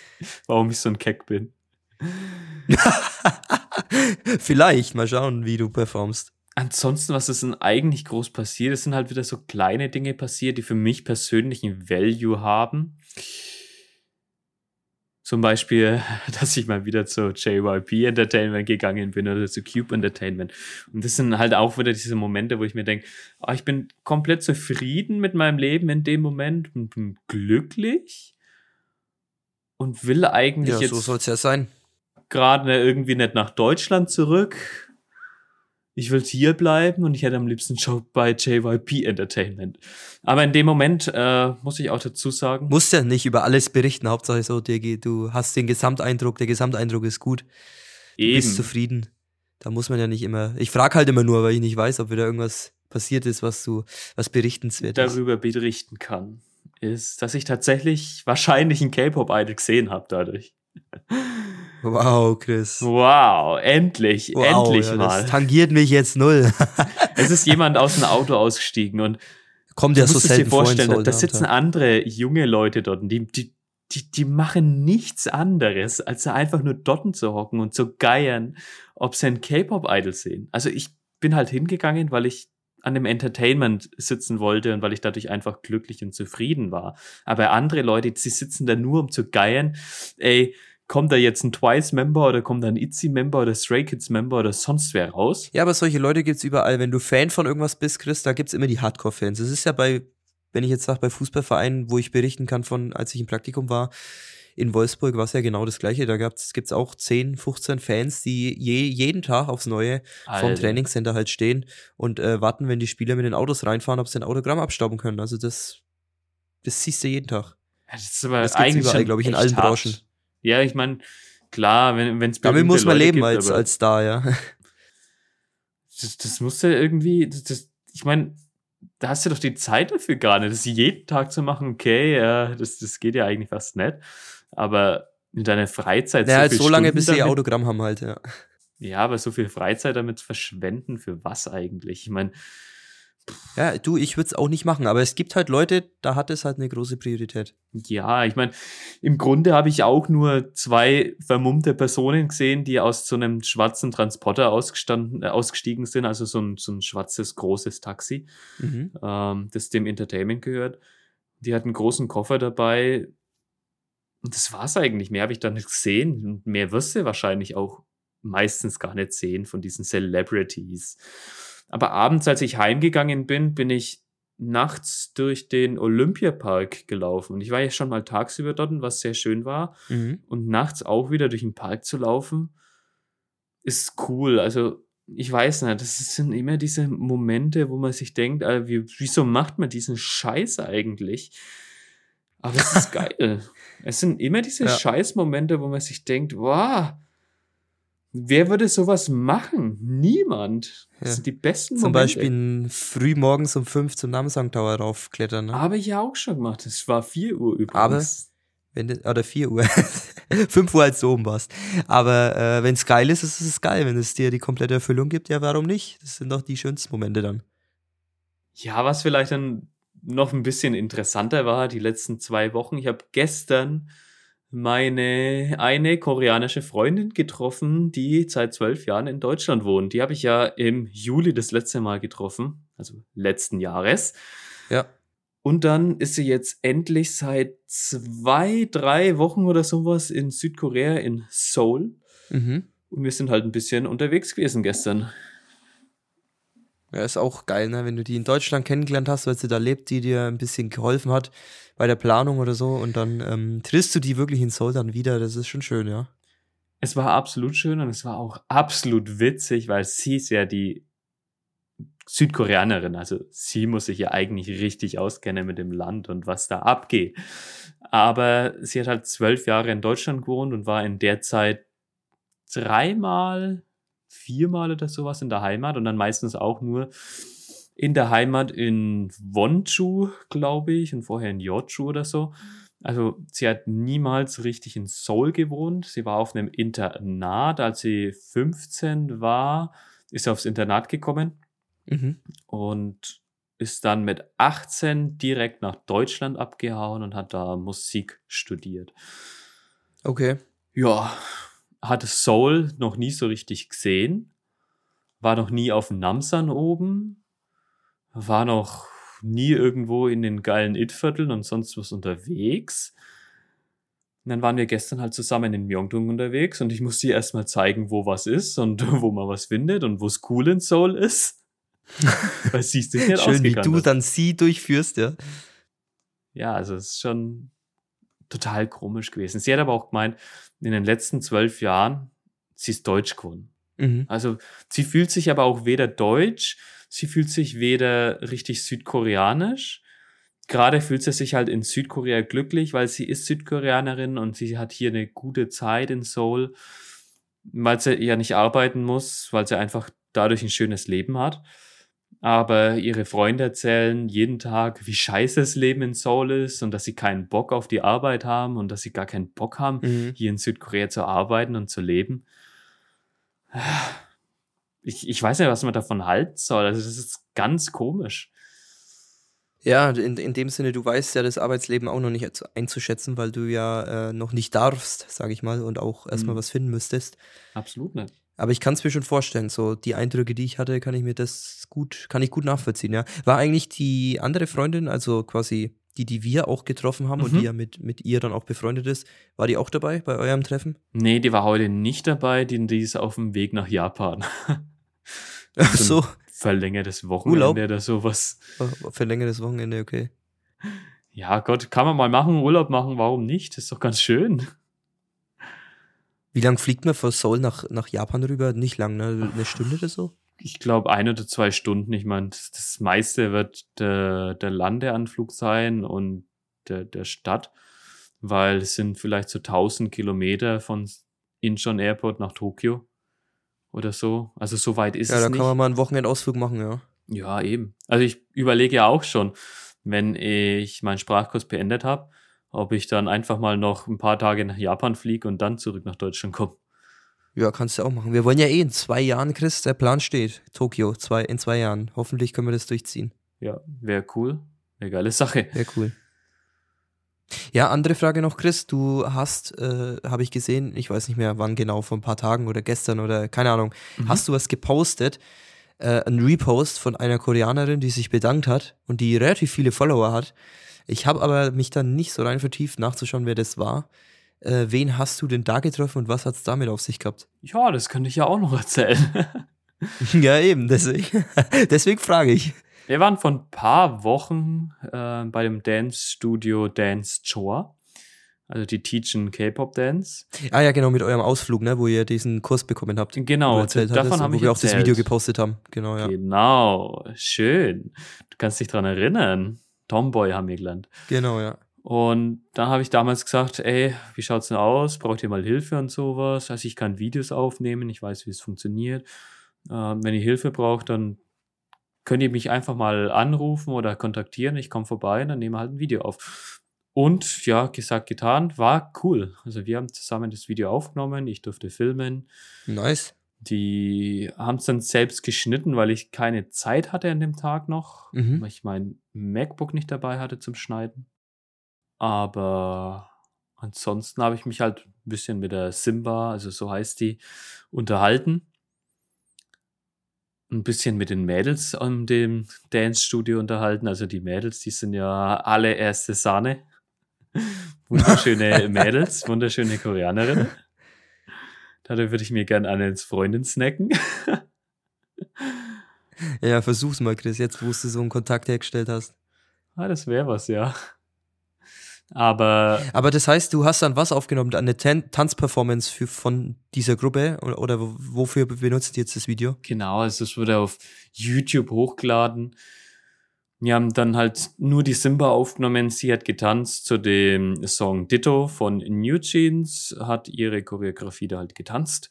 Warum ich so ein Keck bin. [laughs] vielleicht, mal schauen, wie du performst. Ansonsten, was ist denn eigentlich groß passiert? Es sind halt wieder so kleine Dinge passiert, die für mich persönlich einen Value haben. Zum Beispiel, [laughs] dass ich mal wieder zu JYP Entertainment gegangen bin oder zu Cube Entertainment. Und das sind halt auch wieder diese Momente, wo ich mir denke, ah, ich bin komplett zufrieden mit meinem Leben in dem Moment und bin glücklich. und will eigentlich Ja, jetzt so soll es ja sein. gerade irgendwie nicht nach Deutschland zurück. Ich will hier bleiben und ich hätte am liebsten Job bei JYP Entertainment. Aber in dem Moment äh, muss ich auch dazu sagen, Musst ja nicht über alles berichten, Hauptsache so, Digi, du hast den Gesamteindruck, der Gesamteindruck ist gut, du bist eben, zufrieden. Da muss man ja nicht immer. Ich frage halt immer nur, weil ich nicht weiß, ob wieder irgendwas passiert ist, was du, was berichtenswert ist. darüber berichten kann, ist, dass ich tatsächlich wahrscheinlich ein K-Pop-Idol gesehen habe dadurch. Wow, Chris. Wow, endlich, Wow, endlich ja, mal. Das tangiert mich jetzt null. [laughs] Es ist jemand aus dem Auto ausgestiegen und Kommt ja so dir selten vor in vorstellen, da, sitzen andere junge Leute dort und die, die, die, die machen nichts anderes, als da einfach nur dort zu hocken und zu geiern, ob sie ein K-Pop-Idol sehen. Also ich bin halt hingegangen, weil ich an dem Entertainment sitzen wollte und weil ich dadurch einfach glücklich und zufrieden war. Aber andere Leute, sie sitzen da nur, um zu geiern, ey, kommt da jetzt ein Twice-Member oder kommt da ein ITZY-Member oder Stray Kids-Member oder sonst wer raus? Ja, aber solche Leute gibt's überall. Wenn du Fan von irgendwas bist, Chris, da gibt's immer die Hardcore-Fans. Es ist ja bei, wenn ich jetzt sage, bei Fußballvereinen, wo ich berichten kann von, als ich im Praktikum war, in Wolfsburg war es ja genau das Gleiche. Da gab's, gibt's auch 10, 15 Fans, die je, jeden Tag aufs Neue vom Alter. Trainingscenter halt stehen und äh, warten, wenn die Spieler mit den Autos reinfahren, ob sie ein Autogramm abstauben können. Also das, das siehst du jeden Tag. Das ist aber Das gibt's eigentlich überall, schon glaub ich, in allen hart. Branchen. Ja, ich meine, klar, wenn es Damit muss man leben als, als Star, ja. das, das muss ja irgendwie, das, das, ich meine, da hast du doch die Zeit dafür gar nicht, das jeden Tag zu machen, okay, ja, das, das geht ja eigentlich fast nicht. Aber in deiner Freizeit Naja, halt viel so lange, Stunden bis sie ihr damit- Autogramm haben halt, ja. Ja, aber so viel Freizeit damit verschwenden, für was eigentlich? Ich meine, Ja, du, ich würde es auch nicht machen, aber es gibt halt Leute, da hat es halt eine große Priorität. Ja, ich meine, im Grunde habe ich auch nur zwei vermummte Personen gesehen, die aus so einem schwarzen Transporter ausgestanden, äh, ausgestiegen sind, also so ein, so ein schwarzes, großes Taxi, Mhm. ähm, das dem Entertainment gehört. Die hatten einen großen Koffer dabei. Und das war's eigentlich. Mehr habe ich da nicht gesehen. Und mehr wirst du wahrscheinlich auch meistens gar nicht sehen von diesen Celebrities. Aber abends, als ich heimgegangen bin, bin ich nachts durch den Olympiapark gelaufen. Und ich war ja schon mal tagsüber dort, was sehr schön war. Mhm. Und nachts auch wieder durch den Park zu laufen, ist cool. Also, ich weiß nicht, das sind immer diese Momente, wo man sich denkt, äh, wie, wieso macht man diesen Scheiß eigentlich? Aber es ist [laughs] geil. Es sind immer diese Ja. Scheißmomente, wo man sich denkt, wow, wer würde sowas machen? Niemand. Das Ja. sind die besten Zum Momente. Beispiel früh morgens um fünf zum Namsang Tower raufklettern. Ne? Habe ich ja auch schon gemacht. Es war 4 Uhr übrigens. Aber- Wenn du, oder 4 Uhr. [laughs] 5 Uhr, als du oben warst. Aber äh, wenn es geil ist, ist es geil. Wenn es dir die komplette Erfüllung gibt, ja, warum nicht? Das sind doch die schönsten Momente dann. Ja, was vielleicht dann noch ein bisschen interessanter war, die letzten zwei Wochen. Ich habe gestern meine eine koreanische Freundin getroffen, die seit zwölf Jahren in Deutschland wohnt. Die habe ich ja im Juli das letzte Mal getroffen, also letzten Jahres. Ja. Und dann ist sie jetzt endlich seit zwei, drei Wochen oder sowas in Südkorea, in Seoul. Mhm. Und wir sind halt ein bisschen unterwegs gewesen gestern. Ja, ist auch geil, ne? Wenn du die in Deutschland kennengelernt hast, weil sie da lebt, die dir ein bisschen geholfen hat bei der Planung oder so und dann ähm, triffst du die wirklich in Seoul dann wieder. Das ist schon schön, ja. Es war absolut schön und es war auch absolut witzig, weil sie ist ja die Südkoreanerin. Also sie muss sich ja eigentlich richtig auskennen mit dem Land und was da abgeht. Aber sie hat halt zwölf Jahre in Deutschland gewohnt und war in der Zeit dreimal, viermal oder sowas in der Heimat und dann meistens auch nur in der Heimat in Wonju, glaube ich, und vorher in Jeoju oder so. Also sie hat niemals richtig in Seoul gewohnt. Sie war auf einem Internat. Als sie 15 war, ist sie aufs Internat gekommen Mhm. und ist dann mit 18 direkt nach Deutschland abgehauen und hat da Musik studiert. Okay. Ja, hatte Seoul noch nie so richtig gesehen, war noch nie auf Namsan oben, war noch nie irgendwo in den geilen It-Vierteln und sonst was unterwegs. Und dann waren wir gestern halt zusammen in Myeongdong unterwegs und ich musste ihr erstmal zeigen, wo was ist und [laughs] wo man was findet und wo es cool in Seoul ist. [laughs] Weil sie es nicht Schön, wie du hat. dann sie durchführst, ja. Ja, also es ist schon total komisch gewesen. Sie hat aber auch gemeint, in den letzten zwölf Jahren, sie ist deutsch geworden. Mhm. Also sie fühlt sich aber auch weder deutsch, sie fühlt sich weder richtig südkoreanisch. Gerade fühlt sie sich halt in Südkorea glücklich, weil sie ist Südkoreanerin und sie hat hier eine gute Zeit in Seoul, weil sie ja nicht arbeiten muss, weil sie einfach dadurch ein schönes Leben hat. Aber ihre Freunde erzählen jeden Tag, wie scheiße das Leben in Seoul ist und dass sie keinen Bock auf die Arbeit haben und dass sie gar keinen Bock haben, Mhm. hier in Südkorea zu arbeiten und zu leben. Ich, ich weiß nicht, was man davon halten soll. Also, das ist ganz komisch. Ja, in, in dem Sinne, du weißt ja das Arbeitsleben auch noch nicht zu- einzuschätzen, weil du ja äh, noch nicht darfst, sag ich mal, und auch erstmal Mhm. was finden müsstest. Absolut nicht. Aber ich kann es mir schon vorstellen, so die Eindrücke, die ich hatte, kann ich mir das gut, kann ich gut nachvollziehen, ja. War eigentlich die andere Freundin, also quasi die, die wir auch getroffen haben und Mhm. die ja mit, mit ihr dann auch befreundet ist, war die auch dabei bei eurem Treffen? Nee, die war heute nicht dabei, die, die ist auf dem Weg nach Japan. Ach [laughs] so, Verlängertes Wochenende Urlaub? oder sowas. für längeres Wochenende, okay. Ja, Gott, kann man mal machen, Urlaub machen, warum nicht? ist doch ganz schön. Wie lang fliegt man von Seoul nach, nach Japan rüber? Nicht lang, ne? Eine Stunde oder so? Ich glaube, ein oder zwei Stunden. Ich meine, das, das meiste wird der, der Landeanflug sein und der, der Stadt, weil es sind vielleicht so 1000 Kilometer von Incheon Airport nach Tokio oder so. Also so weit ist ja, es da nicht. kann man mal einen Wochenendausflug machen, ja. Ja, eben. Also ich überlege ja auch schon, wenn ich meinen Sprachkurs beendet habe, ob ich dann einfach mal noch ein paar Tage nach Japan fliege und dann zurück nach Deutschland komme. Ja, kannst du auch machen. Wir wollen ja eh in zwei Jahren, Chris, der Plan steht. Tokio, zwei, in zwei Jahren. Hoffentlich können wir das durchziehen. Ja, wäre cool. Eine geile Sache. Sehr cool. Ja, andere Frage noch, Chris. Du hast, äh, habe ich gesehen, ich weiß nicht mehr wann genau, vor ein paar Tagen oder gestern oder keine Ahnung, Mhm. hast du was gepostet, äh, ein Repost von einer Koreanerin, die sich bedankt hat und die relativ viele Follower hat. Ich habe aber mich dann nicht so rein vertieft, nachzuschauen, wer das war. Äh, wen hast du denn da getroffen und was hat's damit auf sich gehabt? Ja, das könnte ich ja auch noch erzählen. [laughs] ja, eben, deswegen, [laughs] deswegen frage ich. Wir waren vor ein paar Wochen äh, bei dem Dance-Studio Dance Chor. Also die teachen K-Pop Dance. Ah ja, genau, mit eurem Ausflug, ne, wo ihr diesen Kurs bekommen habt. Genau, erzählt davon hattest, habe wo ich wir auch das erzählt. Video gepostet haben. Genau, ja. Genau, schön. Du kannst dich dran erinnern. Tomboy haben wir gelernt. Genau, ja. Und dann habe ich damals gesagt, ey, wie schaut's denn aus? Braucht ihr mal Hilfe und sowas? Also ich kann Videos aufnehmen, ich weiß, wie es funktioniert. Ähm, wenn ihr Hilfe braucht, dann könnt ihr mich einfach mal anrufen oder kontaktieren. Ich komme vorbei und dann nehmen wir halt ein Video auf. Und ja, gesagt, getan, war cool. Also wir haben zusammen das Video aufgenommen, ich durfte filmen. Nice. Die haben es dann selbst geschnitten, weil ich keine Zeit hatte an dem Tag noch, Mhm. weil ich mein MacBook nicht dabei hatte zum Schneiden. Aber ansonsten habe ich mich halt ein bisschen mit der Simba, also so heißt die, unterhalten. Ein bisschen mit den Mädels an dem Dance-Studio unterhalten. Also die Mädels, die sind ja alle erste Sahne. [laughs] Wunderschöne Mädels, wunderschöne Koreanerinnen. Dadurch würde ich mir gerne eine als Freundin snacken. [laughs] Ja, versuch's mal, Chris, jetzt wo du so einen Kontakt hergestellt hast. Ah, das wäre was, ja. Aber Aber das heißt, du hast dann was aufgenommen, eine Tan Tanzperformance für, von dieser Gruppe oder, oder wo- wofür benutzt ihr jetzt das Video? genau, also es wurde auf YouTube hochgeladen. Wir haben dann halt nur die Simba aufgenommen. Sie hat getanzt zu dem Song Ditto von New Jeans, hat ihre Choreografie da halt getanzt.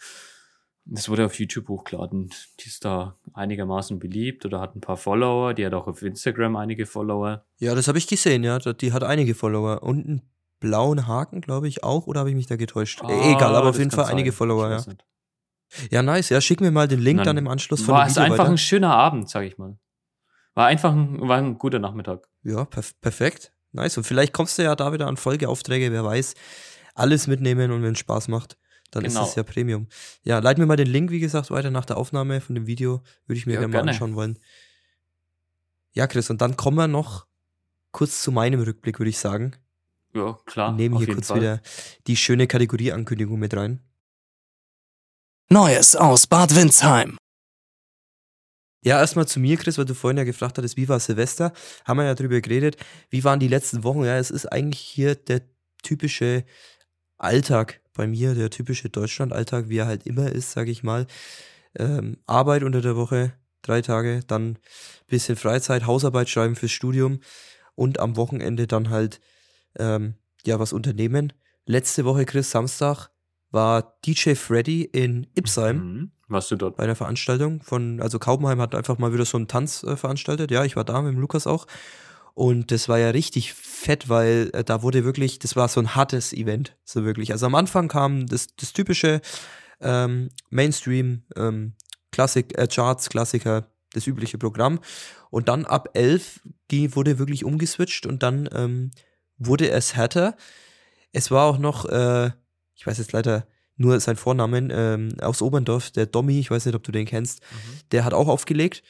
Das wurde auf YouTube hochgeladen. Die ist da einigermaßen beliebt oder hat ein paar Follower. Die hat auch auf Instagram einige Follower. Ja, das habe ich gesehen, ja. Die hat einige Follower und einen blauen Haken, glaube ich, auch. Oder habe ich mich da getäuscht? Äh, Egal, aber Ah, auf jeden Fall einige sein. Follower, Ich ja. nicht. Ja, nice. Ja, schick mir mal den Link Dann dann im Anschluss von War dem es Video einfach weiter. ein schöner Abend, sag ich mal. War einfach ein, war ein guter Nachmittag. Ja, perf perfekt. Nice. Und vielleicht kommst du ja da wieder an Folgeaufträge, wer weiß. Alles mitnehmen und wenn es Spaß macht, dann Genau. ist es ja Premium. Ja, leit mir mal den Link, wie gesagt, weiter nach der Aufnahme von dem Video. Würde ich mir Ja, gerne mal anschauen wollen. Ja, Chris, und dann kommen wir noch kurz zu meinem Rückblick, würde ich sagen. Ja, klar. Nehmen auf hier kurz Fall. wieder die schöne Kategorieankündigung mit rein. Neues aus Bad Windsheim. Ja, erstmal zu mir, Chris, weil du vorhin ja gefragt hattest, wie war Silvester? Haben wir ja drüber geredet. Wie waren die letzten Wochen? Ja, es ist eigentlich hier der typische Alltag bei mir, der typische Deutschland-Alltag, wie er halt immer ist, sage ich mal. Ähm, Arbeit unter der Woche, drei Tage, dann bisschen Freizeit, Hausarbeit schreiben fürs Studium und am Wochenende dann halt ähm, ja was unternehmen. Letzte Woche, Chris, Samstag, war DJ Freddy in Ipsheim Mhm. Warst du dort? bei einer Veranstaltung von, also Kaubenheim hat einfach mal wieder so einen Tanz äh, veranstaltet. Ja, ich war da mit dem Lukas auch. Und das war ja richtig fett, weil äh, da wurde wirklich, das war so ein hartes Event, so wirklich. Also am Anfang kam das, das typische ähm, Mainstream, ähm, Klassik, äh, Charts, Klassiker, das übliche Programm. Und dann ab 11 ging, wurde wirklich umgeswitcht und dann ähm, wurde es härter. Es war auch noch, äh, ich weiß jetzt leider nur sein Vornamen, ähm, aus Oberndorf, der Dommy, ich weiß nicht, ob du den kennst, der hat auch aufgelegt,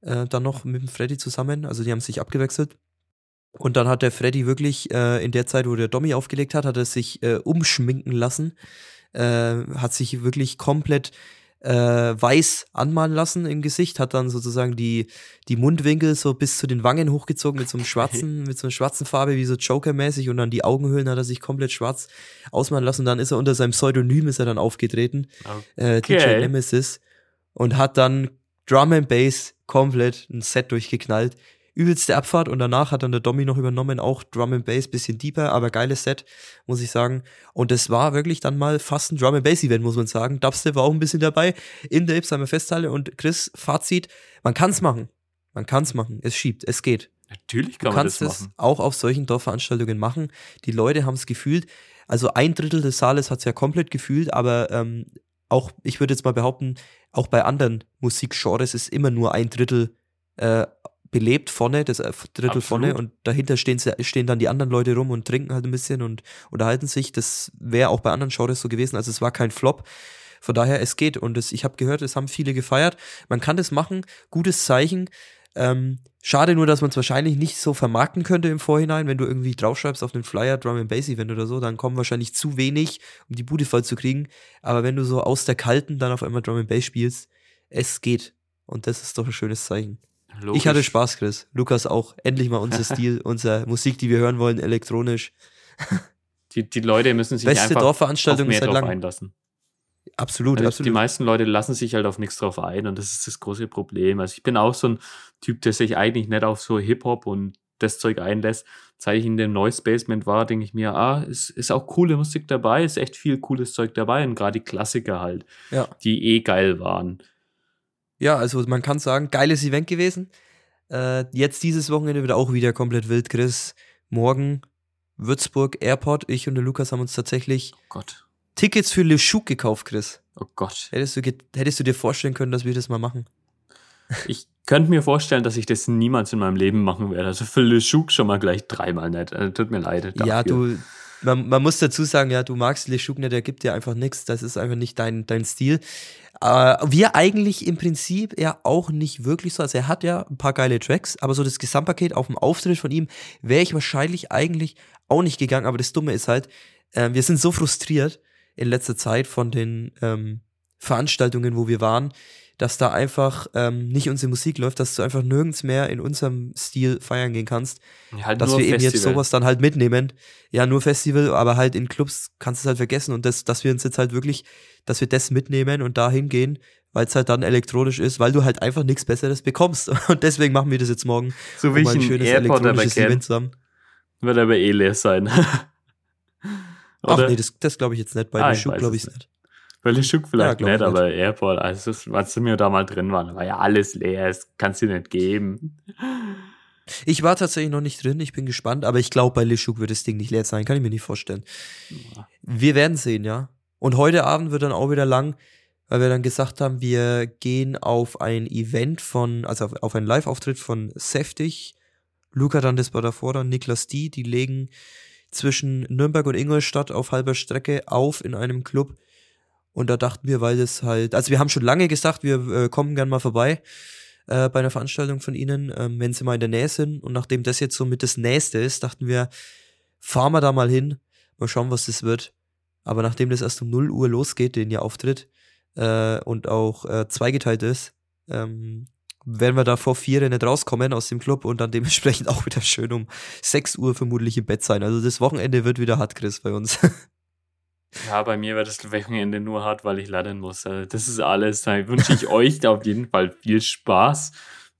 äh, dann noch mit dem Freddy zusammen, also die haben sich abgewechselt. Und dann hat der Freddy wirklich äh, in der Zeit, wo der Dommy aufgelegt hat, hat er sich äh, umschminken lassen, äh, hat sich wirklich komplett äh, weiß anmalen lassen im Gesicht, hat dann sozusagen die, die Mundwinkel so bis zu den Wangen hochgezogen mit so einem schwarzen, mit so einer schwarzen Farbe, wie so Joker-mäßig und dann die Augenhöhlen hat er sich komplett schwarz ausmalen lassen. Dann ist er unter seinem Pseudonym ist er dann aufgetreten, äh, DJ Okay. Nemesis, und hat dann Drum and Bass komplett ein Set durchgeknallt. Übelste Abfahrt und danach hat dann der Domi noch übernommen, auch Drum and Bass, bisschen deeper, aber geiles Set, muss ich sagen. Und das war wirklich dann mal fast ein Drum and Bass Event, muss man sagen. Dubstep war auch ein bisschen dabei in der Ipsheimer Festhalle und Chris, Fazit, man kann's machen. Man kann's machen. Es schiebt, es geht. Natürlich Du kann man kannst das es machen. auch auf solchen Dorfveranstaltungen machen. Die Leute haben es gefühlt. Also ein Drittel des Saales hat es ja komplett gefühlt, aber ähm, auch, ich würde jetzt mal behaupten, auch bei anderen Musikgenres ist immer nur ein Drittel äh, belebt vorne, das äh, Drittel Absolut. vorne und dahinter stehen, stehen dann die anderen Leute rum und trinken halt ein bisschen und unterhalten sich. Das wäre auch bei anderen Genres so gewesen. Also es war kein Flop. Von daher, es geht. Und es, ich habe gehört, es haben viele gefeiert. Man kann das machen. Gutes Zeichen. Ähm, schade nur, dass man es wahrscheinlich nicht so vermarkten könnte im Vorhinein, wenn du irgendwie draufschreibst auf den Flyer Drum and Bass Event oder so, dann kommen wahrscheinlich zu wenig, um die Bude voll zu kriegen. Aber wenn du so aus der kalten dann auf einmal Drum and Bass spielst, es geht. Und das ist doch ein schönes Zeichen. Ich hatte Logisch. Spaß, Chris. Lukas auch. Endlich mal unser [laughs] Stil, unsere Musik, die wir hören wollen, elektronisch. Die, die Leute müssen sich Beste einfach auf Dorfveranstaltung mehr seit drauf langem. einlassen. Absolut, Also Die absolut. meisten Leute lassen sich halt auf nichts drauf ein und das ist das große Problem. Also ich bin auch so ein Typ, der sich eigentlich nicht auf so Hip-Hop und das Zeug einlässt. Seit ich in dem Noise Basement war, denke ich mir, ah, es ist auch coole Musik dabei, ist echt viel cooles Zeug dabei und gerade die Klassiker halt, Ja. die eh geil waren. Ja, also man kann sagen, geiles Event gewesen. Äh, jetzt dieses Wochenende wird auch wieder komplett wild, Chris. Morgen Würzburg Airport. Ich und der Lukas haben uns tatsächlich Oh. Tickets für Le Chouk gekauft, Chris. Oh Gott. Hättest du, hättest du dir vorstellen können, dass wir das mal machen? [laughs] Ich könnte mir vorstellen, dass ich das niemals in meinem Leben machen werde. Also für Le Chouk schon mal gleich dreimal nicht. Also tut mir leid. Ja, dafür. du, man, man muss dazu sagen, ja, du magst Le Chouk nicht, der gibt dir einfach nichts. Das ist einfach nicht dein, dein Stil. Äh, wir eigentlich im Prinzip ja auch nicht wirklich so. Also er hat ja ein paar geile Tracks, aber so das Gesamtpaket auf dem Auftritt von ihm wäre ich wahrscheinlich eigentlich auch nicht gegangen. Aber das Dumme ist halt, äh, wir sind so frustriert in letzter Zeit von den ähm, Veranstaltungen, wo wir waren, dass da einfach ähm, nicht unsere Musik läuft, dass du einfach nirgends mehr in unserem Stil feiern gehen kannst Ja, halt dass nur wir eben jetzt Festival. sowas dann halt mitnehmen. Ja, nur Festival, aber halt in Clubs kannst du es halt vergessen und das, dass wir uns jetzt halt wirklich, dass wir das mitnehmen und da hingehen, weil es halt dann elektronisch ist, weil du halt einfach nichts Besseres bekommst. [laughs] Und deswegen machen wir das jetzt morgen, So wie ich ein einen schönes Airport elektronisches Event zu haben. wird aber eh leer sein. Ach nee, das, das glaube ich jetzt nicht. Bei Ah, ich Schuh weiß glaube es ich nicht. Weil der Schuck vielleicht glaub ich nicht, nicht. aber Airport, also als wir da mal drin waren, war ja alles leer, es kannst du nicht geben. Ich war tatsächlich noch nicht drin, ich bin gespannt, aber ich glaube, bei Lischuk wird das Ding nicht leer sein, kann ich mir nicht vorstellen. Wir werden sehen, ja. Und heute Abend wird dann auch wieder lang, weil wir dann gesagt haben, wir gehen auf ein Event von, also auf, auf einen Live-Auftritt von Seftig, Luca davor, dann Niklas D, die legen zwischen Nürnberg und Ingolstadt auf halber Strecke auf in einem Club. Und da dachten wir, weil das halt, also wir haben schon lange gesagt, wir äh, kommen gern mal vorbei äh, bei einer Veranstaltung von ihnen, ähm, wenn sie mal in der Nähe sind. Und nachdem das jetzt so mit das Nächste ist, dachten wir, fahren wir da mal hin, mal schauen, was das wird. Aber nachdem das erst um 0 Uhr losgeht, den ihr Auftritt, äh, und auch äh, zweigeteilt ist, ähm, werden wir da vor vier nicht rauskommen aus dem Club und dann dementsprechend [laughs] auch wieder schön um 6 Uhr vermutlich im Bett sein. Also das Wochenende wird wieder hart, Chris, bei uns. [laughs] Ja, bei mir wird das Wochenende nur hart, weil ich lernen muss. Also das ist alles. Da wünsche ich euch auf jeden Fall viel Spaß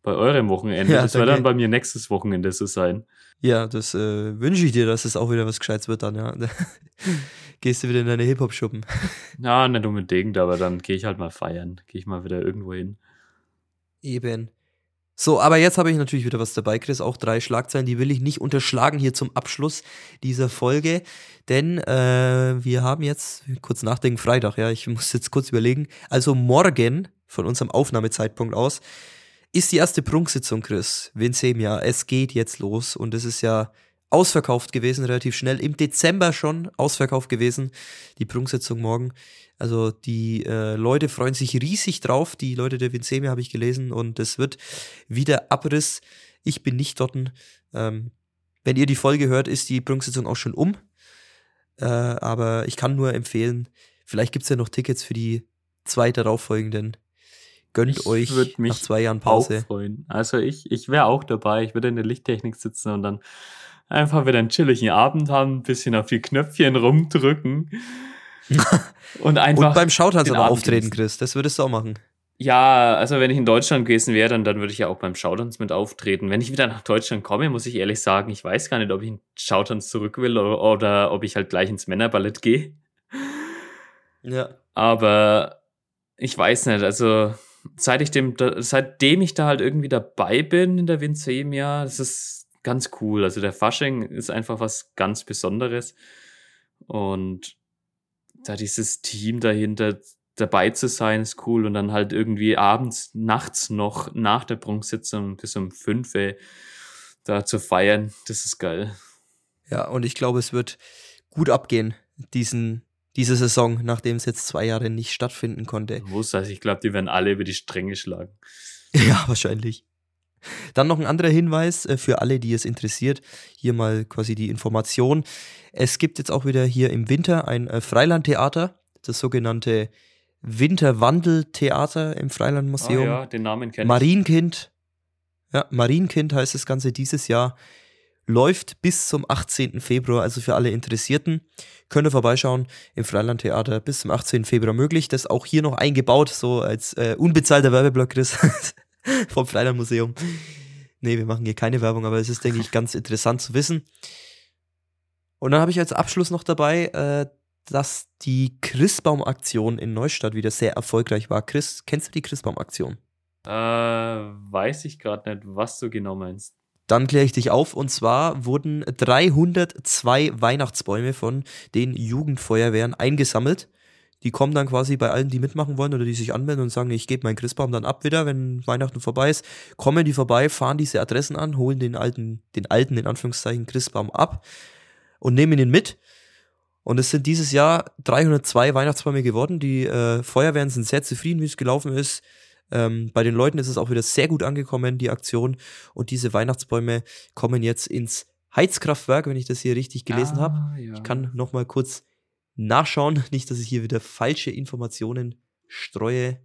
bei eurem Wochenende. Ja, das wird dann bei mir nächstes Wochenende so sein. Ja, das äh, wünsche ich dir, dass es auch wieder was Gescheites wird dann, ja. [laughs] Gehst du wieder in deine Hip-Hop-Schuppen. [laughs] Ja, nicht unbedingt, aber dann gehe ich halt mal feiern. Gehe ich mal wieder irgendwo hin. Eben. So, aber jetzt habe ich natürlich wieder was dabei, Chris. Auch drei Schlagzeilen, die will ich nicht unterschlagen hier zum Abschluss dieser Folge. Denn äh, wir haben jetzt, kurz nachdenken, Freitag, ja, ich muss jetzt kurz überlegen. Also morgen, von unserem Aufnahmezeitpunkt aus, ist die erste Prunksitzung, Chris. Vincemia. Es geht jetzt los und es ist ja ausverkauft gewesen, relativ schnell. Im Dezember schon ausverkauft gewesen, die Prunksitzung morgen. Also die äh, Leute freuen sich riesig drauf. Die Leute der Vincemia habe ich gelesen und es wird wieder Abriss. Ich bin nicht dort. Ähm, wenn ihr die Folge hört, ist die Prunksitzung auch schon um. Äh, aber ich kann nur empfehlen, vielleicht gibt es ja noch Tickets für die zwei darauffolgenden. Gönnt Ich euch mich nach zwei Jahren Auch Pause. freuen. Also ich, ich wäre auch dabei. Ich würde in der Lichttechnik sitzen und dann einfach wieder einen chilligen Abend haben, ein bisschen auf die Knöpfchen rumdrücken. [laughs] und einfach. Und beim Abend auftreten, genießen. Chris. Das würdest du auch machen. Ja, also wenn ich in Deutschland gewesen wäre, dann, dann würde ich ja auch beim Showdance mit auftreten. Wenn ich wieder nach Deutschland komme, muss ich ehrlich sagen, ich weiß gar nicht, ob ich in Showdance zurück will oder, oder ob ich halt gleich ins Männerballett gehe. Ja. Aber ich weiß nicht, also seit ich dem, seitdem ich da halt irgendwie dabei bin in der Vincemia, das ist ganz cool. Also der Fasching ist einfach was ganz Besonderes. Und da dieses Team dahinter dabei zu sein, ist cool. Und dann halt irgendwie abends, nachts noch nach der Prunksitzung bis um fünf Uhr da zu feiern, das ist geil. Ja, und ich glaube, es wird gut abgehen, diesen, diese Saison, nachdem es jetzt zwei Jahre nicht stattfinden konnte. Muss, also ich glaube, die werden alle über die Stränge schlagen. [laughs] Ja, wahrscheinlich. Dann noch ein anderer Hinweis äh, für alle, die es interessiert. Hier mal quasi die Information. Es gibt jetzt auch wieder hier im Winter ein äh, Freilandtheater, das sogenannte Winterwandeltheater im Freilandmuseum. Ah, ja, den Namen kenne ich. Marienkind. Ja, Marienkind heißt das Ganze dieses Jahr. Läuft bis zum 18. Februar, also für alle Interessierten. Könnt ihr vorbeischauen im Freilandtheater bis zum 18. Februar möglich. Das auch hier noch eingebaut, so als äh, unbezahlter Werbeblock, Chris, [laughs] [laughs] vom Freilandmuseum. Nee, wir machen hier keine Werbung, aber es ist, denke ich, [laughs] ganz interessant zu wissen. Und dann habe ich als Abschluss noch dabei, äh, dass die Christbaum-Aktion in Neustadt wieder sehr erfolgreich war. Chris, kennst du die Christbaum-Aktion? Äh, weiß ich gerade nicht, was du genau meinst. Dann kläre ich dich auf. Und zwar wurden 302 Weihnachtsbäume von den Jugendfeuerwehren eingesammelt. Die kommen dann quasi bei allen, die mitmachen wollen oder die sich anmelden und sagen, ich gebe meinen Christbaum dann ab wieder, wenn Weihnachten vorbei ist. Kommen die vorbei, fahren diese Adressen an, holen den alten, den alten, in Anführungszeichen, Christbaum ab und nehmen ihn mit. Und es sind dieses Jahr 302 Weihnachtsbäume geworden. Die äh, Feuerwehren sind sehr zufrieden, wie es gelaufen ist. Ähm, bei den Leuten ist es auch wieder sehr gut angekommen, die Aktion. Und diese Weihnachtsbäume kommen jetzt ins Heizkraftwerk, wenn ich das hier richtig gelesen habe. Ah, ja. Ich kann noch mal kurz nachschauen, [laughs] nicht, dass ich hier wieder falsche Informationen streue.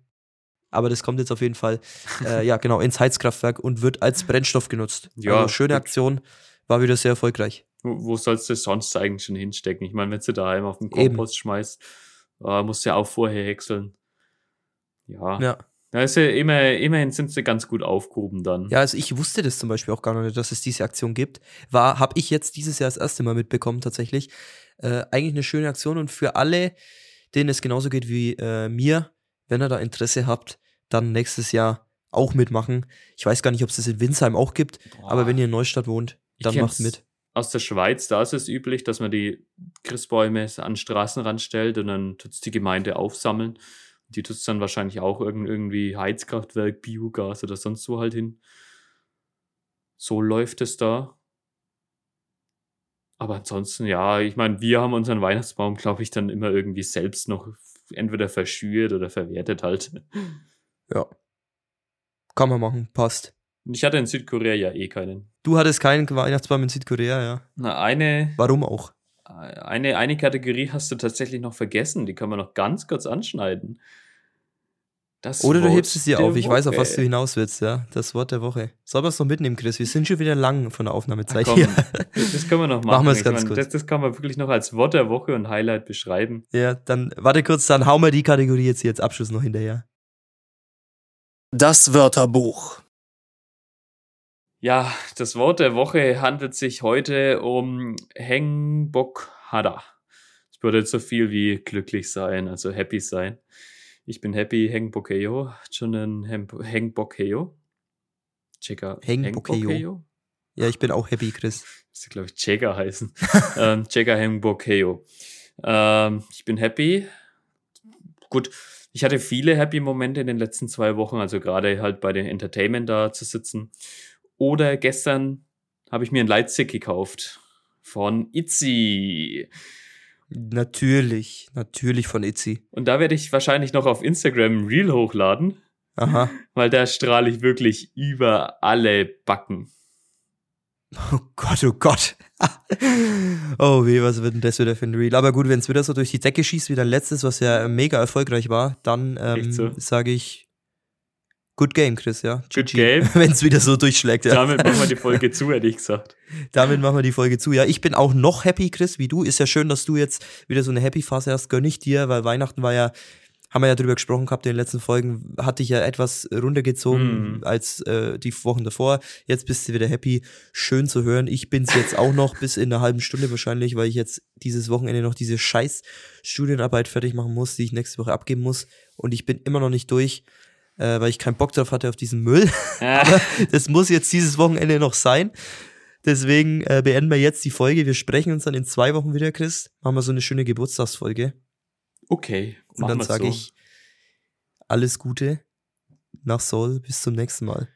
Aber das kommt jetzt auf jeden Fall, [laughs] äh, ja genau, ins Heizkraftwerk und wird als Brennstoff genutzt. Ja, also schöne. Aktion, war wieder sehr erfolgreich. Wo, wo sollst du sonst eigentlich schon hinstecken? Ich meine, wenn du daheim auf den Eben. Kompost schmeißt, äh, musst du ja auch vorher häckseln. Ja. Ja. Da ist ja immer, immerhin sind sie ganz gut aufgehoben dann. Ja, also ich wusste das zum Beispiel auch gar nicht, dass es diese Aktion gibt. War, habe ich jetzt dieses Jahr das erste Mal mitbekommen tatsächlich. Äh, eigentlich eine schöne Aktion und für alle, denen es genauso geht wie äh, mir, wenn ihr da Interesse habt, dann nächstes Jahr auch mitmachen. Ich weiß gar nicht, ob es das in Winsheim auch gibt, Boah. aber wenn ihr in Neustadt wohnt, dann macht mit. Aus der Schweiz, da ist es üblich, dass man die Christbäume an den Straßenrand stellt und dann tut's die Gemeinde aufsammeln. Die tut's dann wahrscheinlich auch irgend- irgendwie Heizkraftwerk, Biogas oder sonst wo halt hin. So läuft es da. Aber ansonsten, ja, ich meine, wir haben unseren Weihnachtsbaum, glaube ich, dann immer irgendwie selbst noch entweder verschürt oder verwertet halt. [laughs] Ja. Kann man machen, passt. Ich hatte in Südkorea ja eh keinen. Du hattest keinen Weihnachtsbaum in Südkorea, ja. Na, eine, Warum auch? Eine, eine Kategorie hast du tatsächlich noch vergessen, die kann man noch ganz kurz anschneiden. Das Oder du Wort hebst es dir auf. Ich weiß, auf was Woche. du hinaus willst, ja. Das Wort der Woche. Soll man es noch mitnehmen, Chris? Wir sind schon wieder lang von der Aufnahmezeit Komm, hier. das können wir noch [laughs] machen. Machen wir es ganz meine, kurz. Das, das kann man wirklich noch als Wort der Woche und Highlight beschreiben. Ja, dann warte kurz, dann hauen wir die Kategorie jetzt hier als Abschluss noch hinterher. Das Wörterbuch. Ja, das Wort der Woche handelt sich heute um Hengbokhada. Das bedeutet so viel wie glücklich sein, also happy sein. Ich bin happy, Hengbokeo. Hat schon ein Hem- Hengbokeo. Checker. Hengbokeo. Ja, ich bin auch happy, Chris. Müsste, glaube ich, Checker heißen. [laughs] ähm, Checker Hengbokeo. Ähm, ich bin happy. Gut, ich hatte viele happy Momente in den letzten zwei Wochen, also gerade halt bei den Entertainment da zu sitzen. Oder gestern habe ich mir ein Lightstick gekauft von Itzy. Natürlich, natürlich von Itzy. Und da werde ich wahrscheinlich noch auf Instagram ein Reel hochladen, Aha. weil da strahle ich wirklich über alle Backen. Oh Gott, oh Gott. [laughs] oh weh, was wird denn das wieder für ein Reel? Aber gut, wenn es wieder so durch die Decke schießt wie dein letztes, was ja mega erfolgreich war, dann Echt so? ähm, sage ich Good Game, Chris, ja. Good game. [laughs] Wenn es wieder so durchschlägt, ja. Damit machen wir die Folge zu, hätte ich gesagt. [laughs] Damit machen wir die Folge zu. Ja, ich bin auch noch happy, Chris, wie du. Ist ja schön, dass du jetzt wieder so eine Happy-Phase hast. Gönn ich dir, weil Weihnachten war ja, haben wir ja drüber gesprochen gehabt in den letzten Folgen, hatte ich ja etwas runtergezogen Mhm. als äh, die Wochen davor. Jetzt bist du wieder happy. Schön zu hören. Ich bin's jetzt auch noch bis in einer halben Stunde wahrscheinlich, weil ich jetzt dieses Wochenende noch diese scheiß Studienarbeit fertig machen muss, die ich nächste Woche abgeben muss. Und ich bin immer noch nicht durch, äh, weil ich keinen Bock drauf hatte auf diesen Müll. [laughs] Ah, Das muss jetzt dieses Wochenende noch sein. Deswegen äh, beenden wir jetzt die Folge. Wir sprechen uns dann in zwei Wochen wieder, Chris. Machen wir so eine schöne Geburtstagsfolge. okay. Und dann sage so. ich alles Gute nach Seoul. Bis zum nächsten Mal.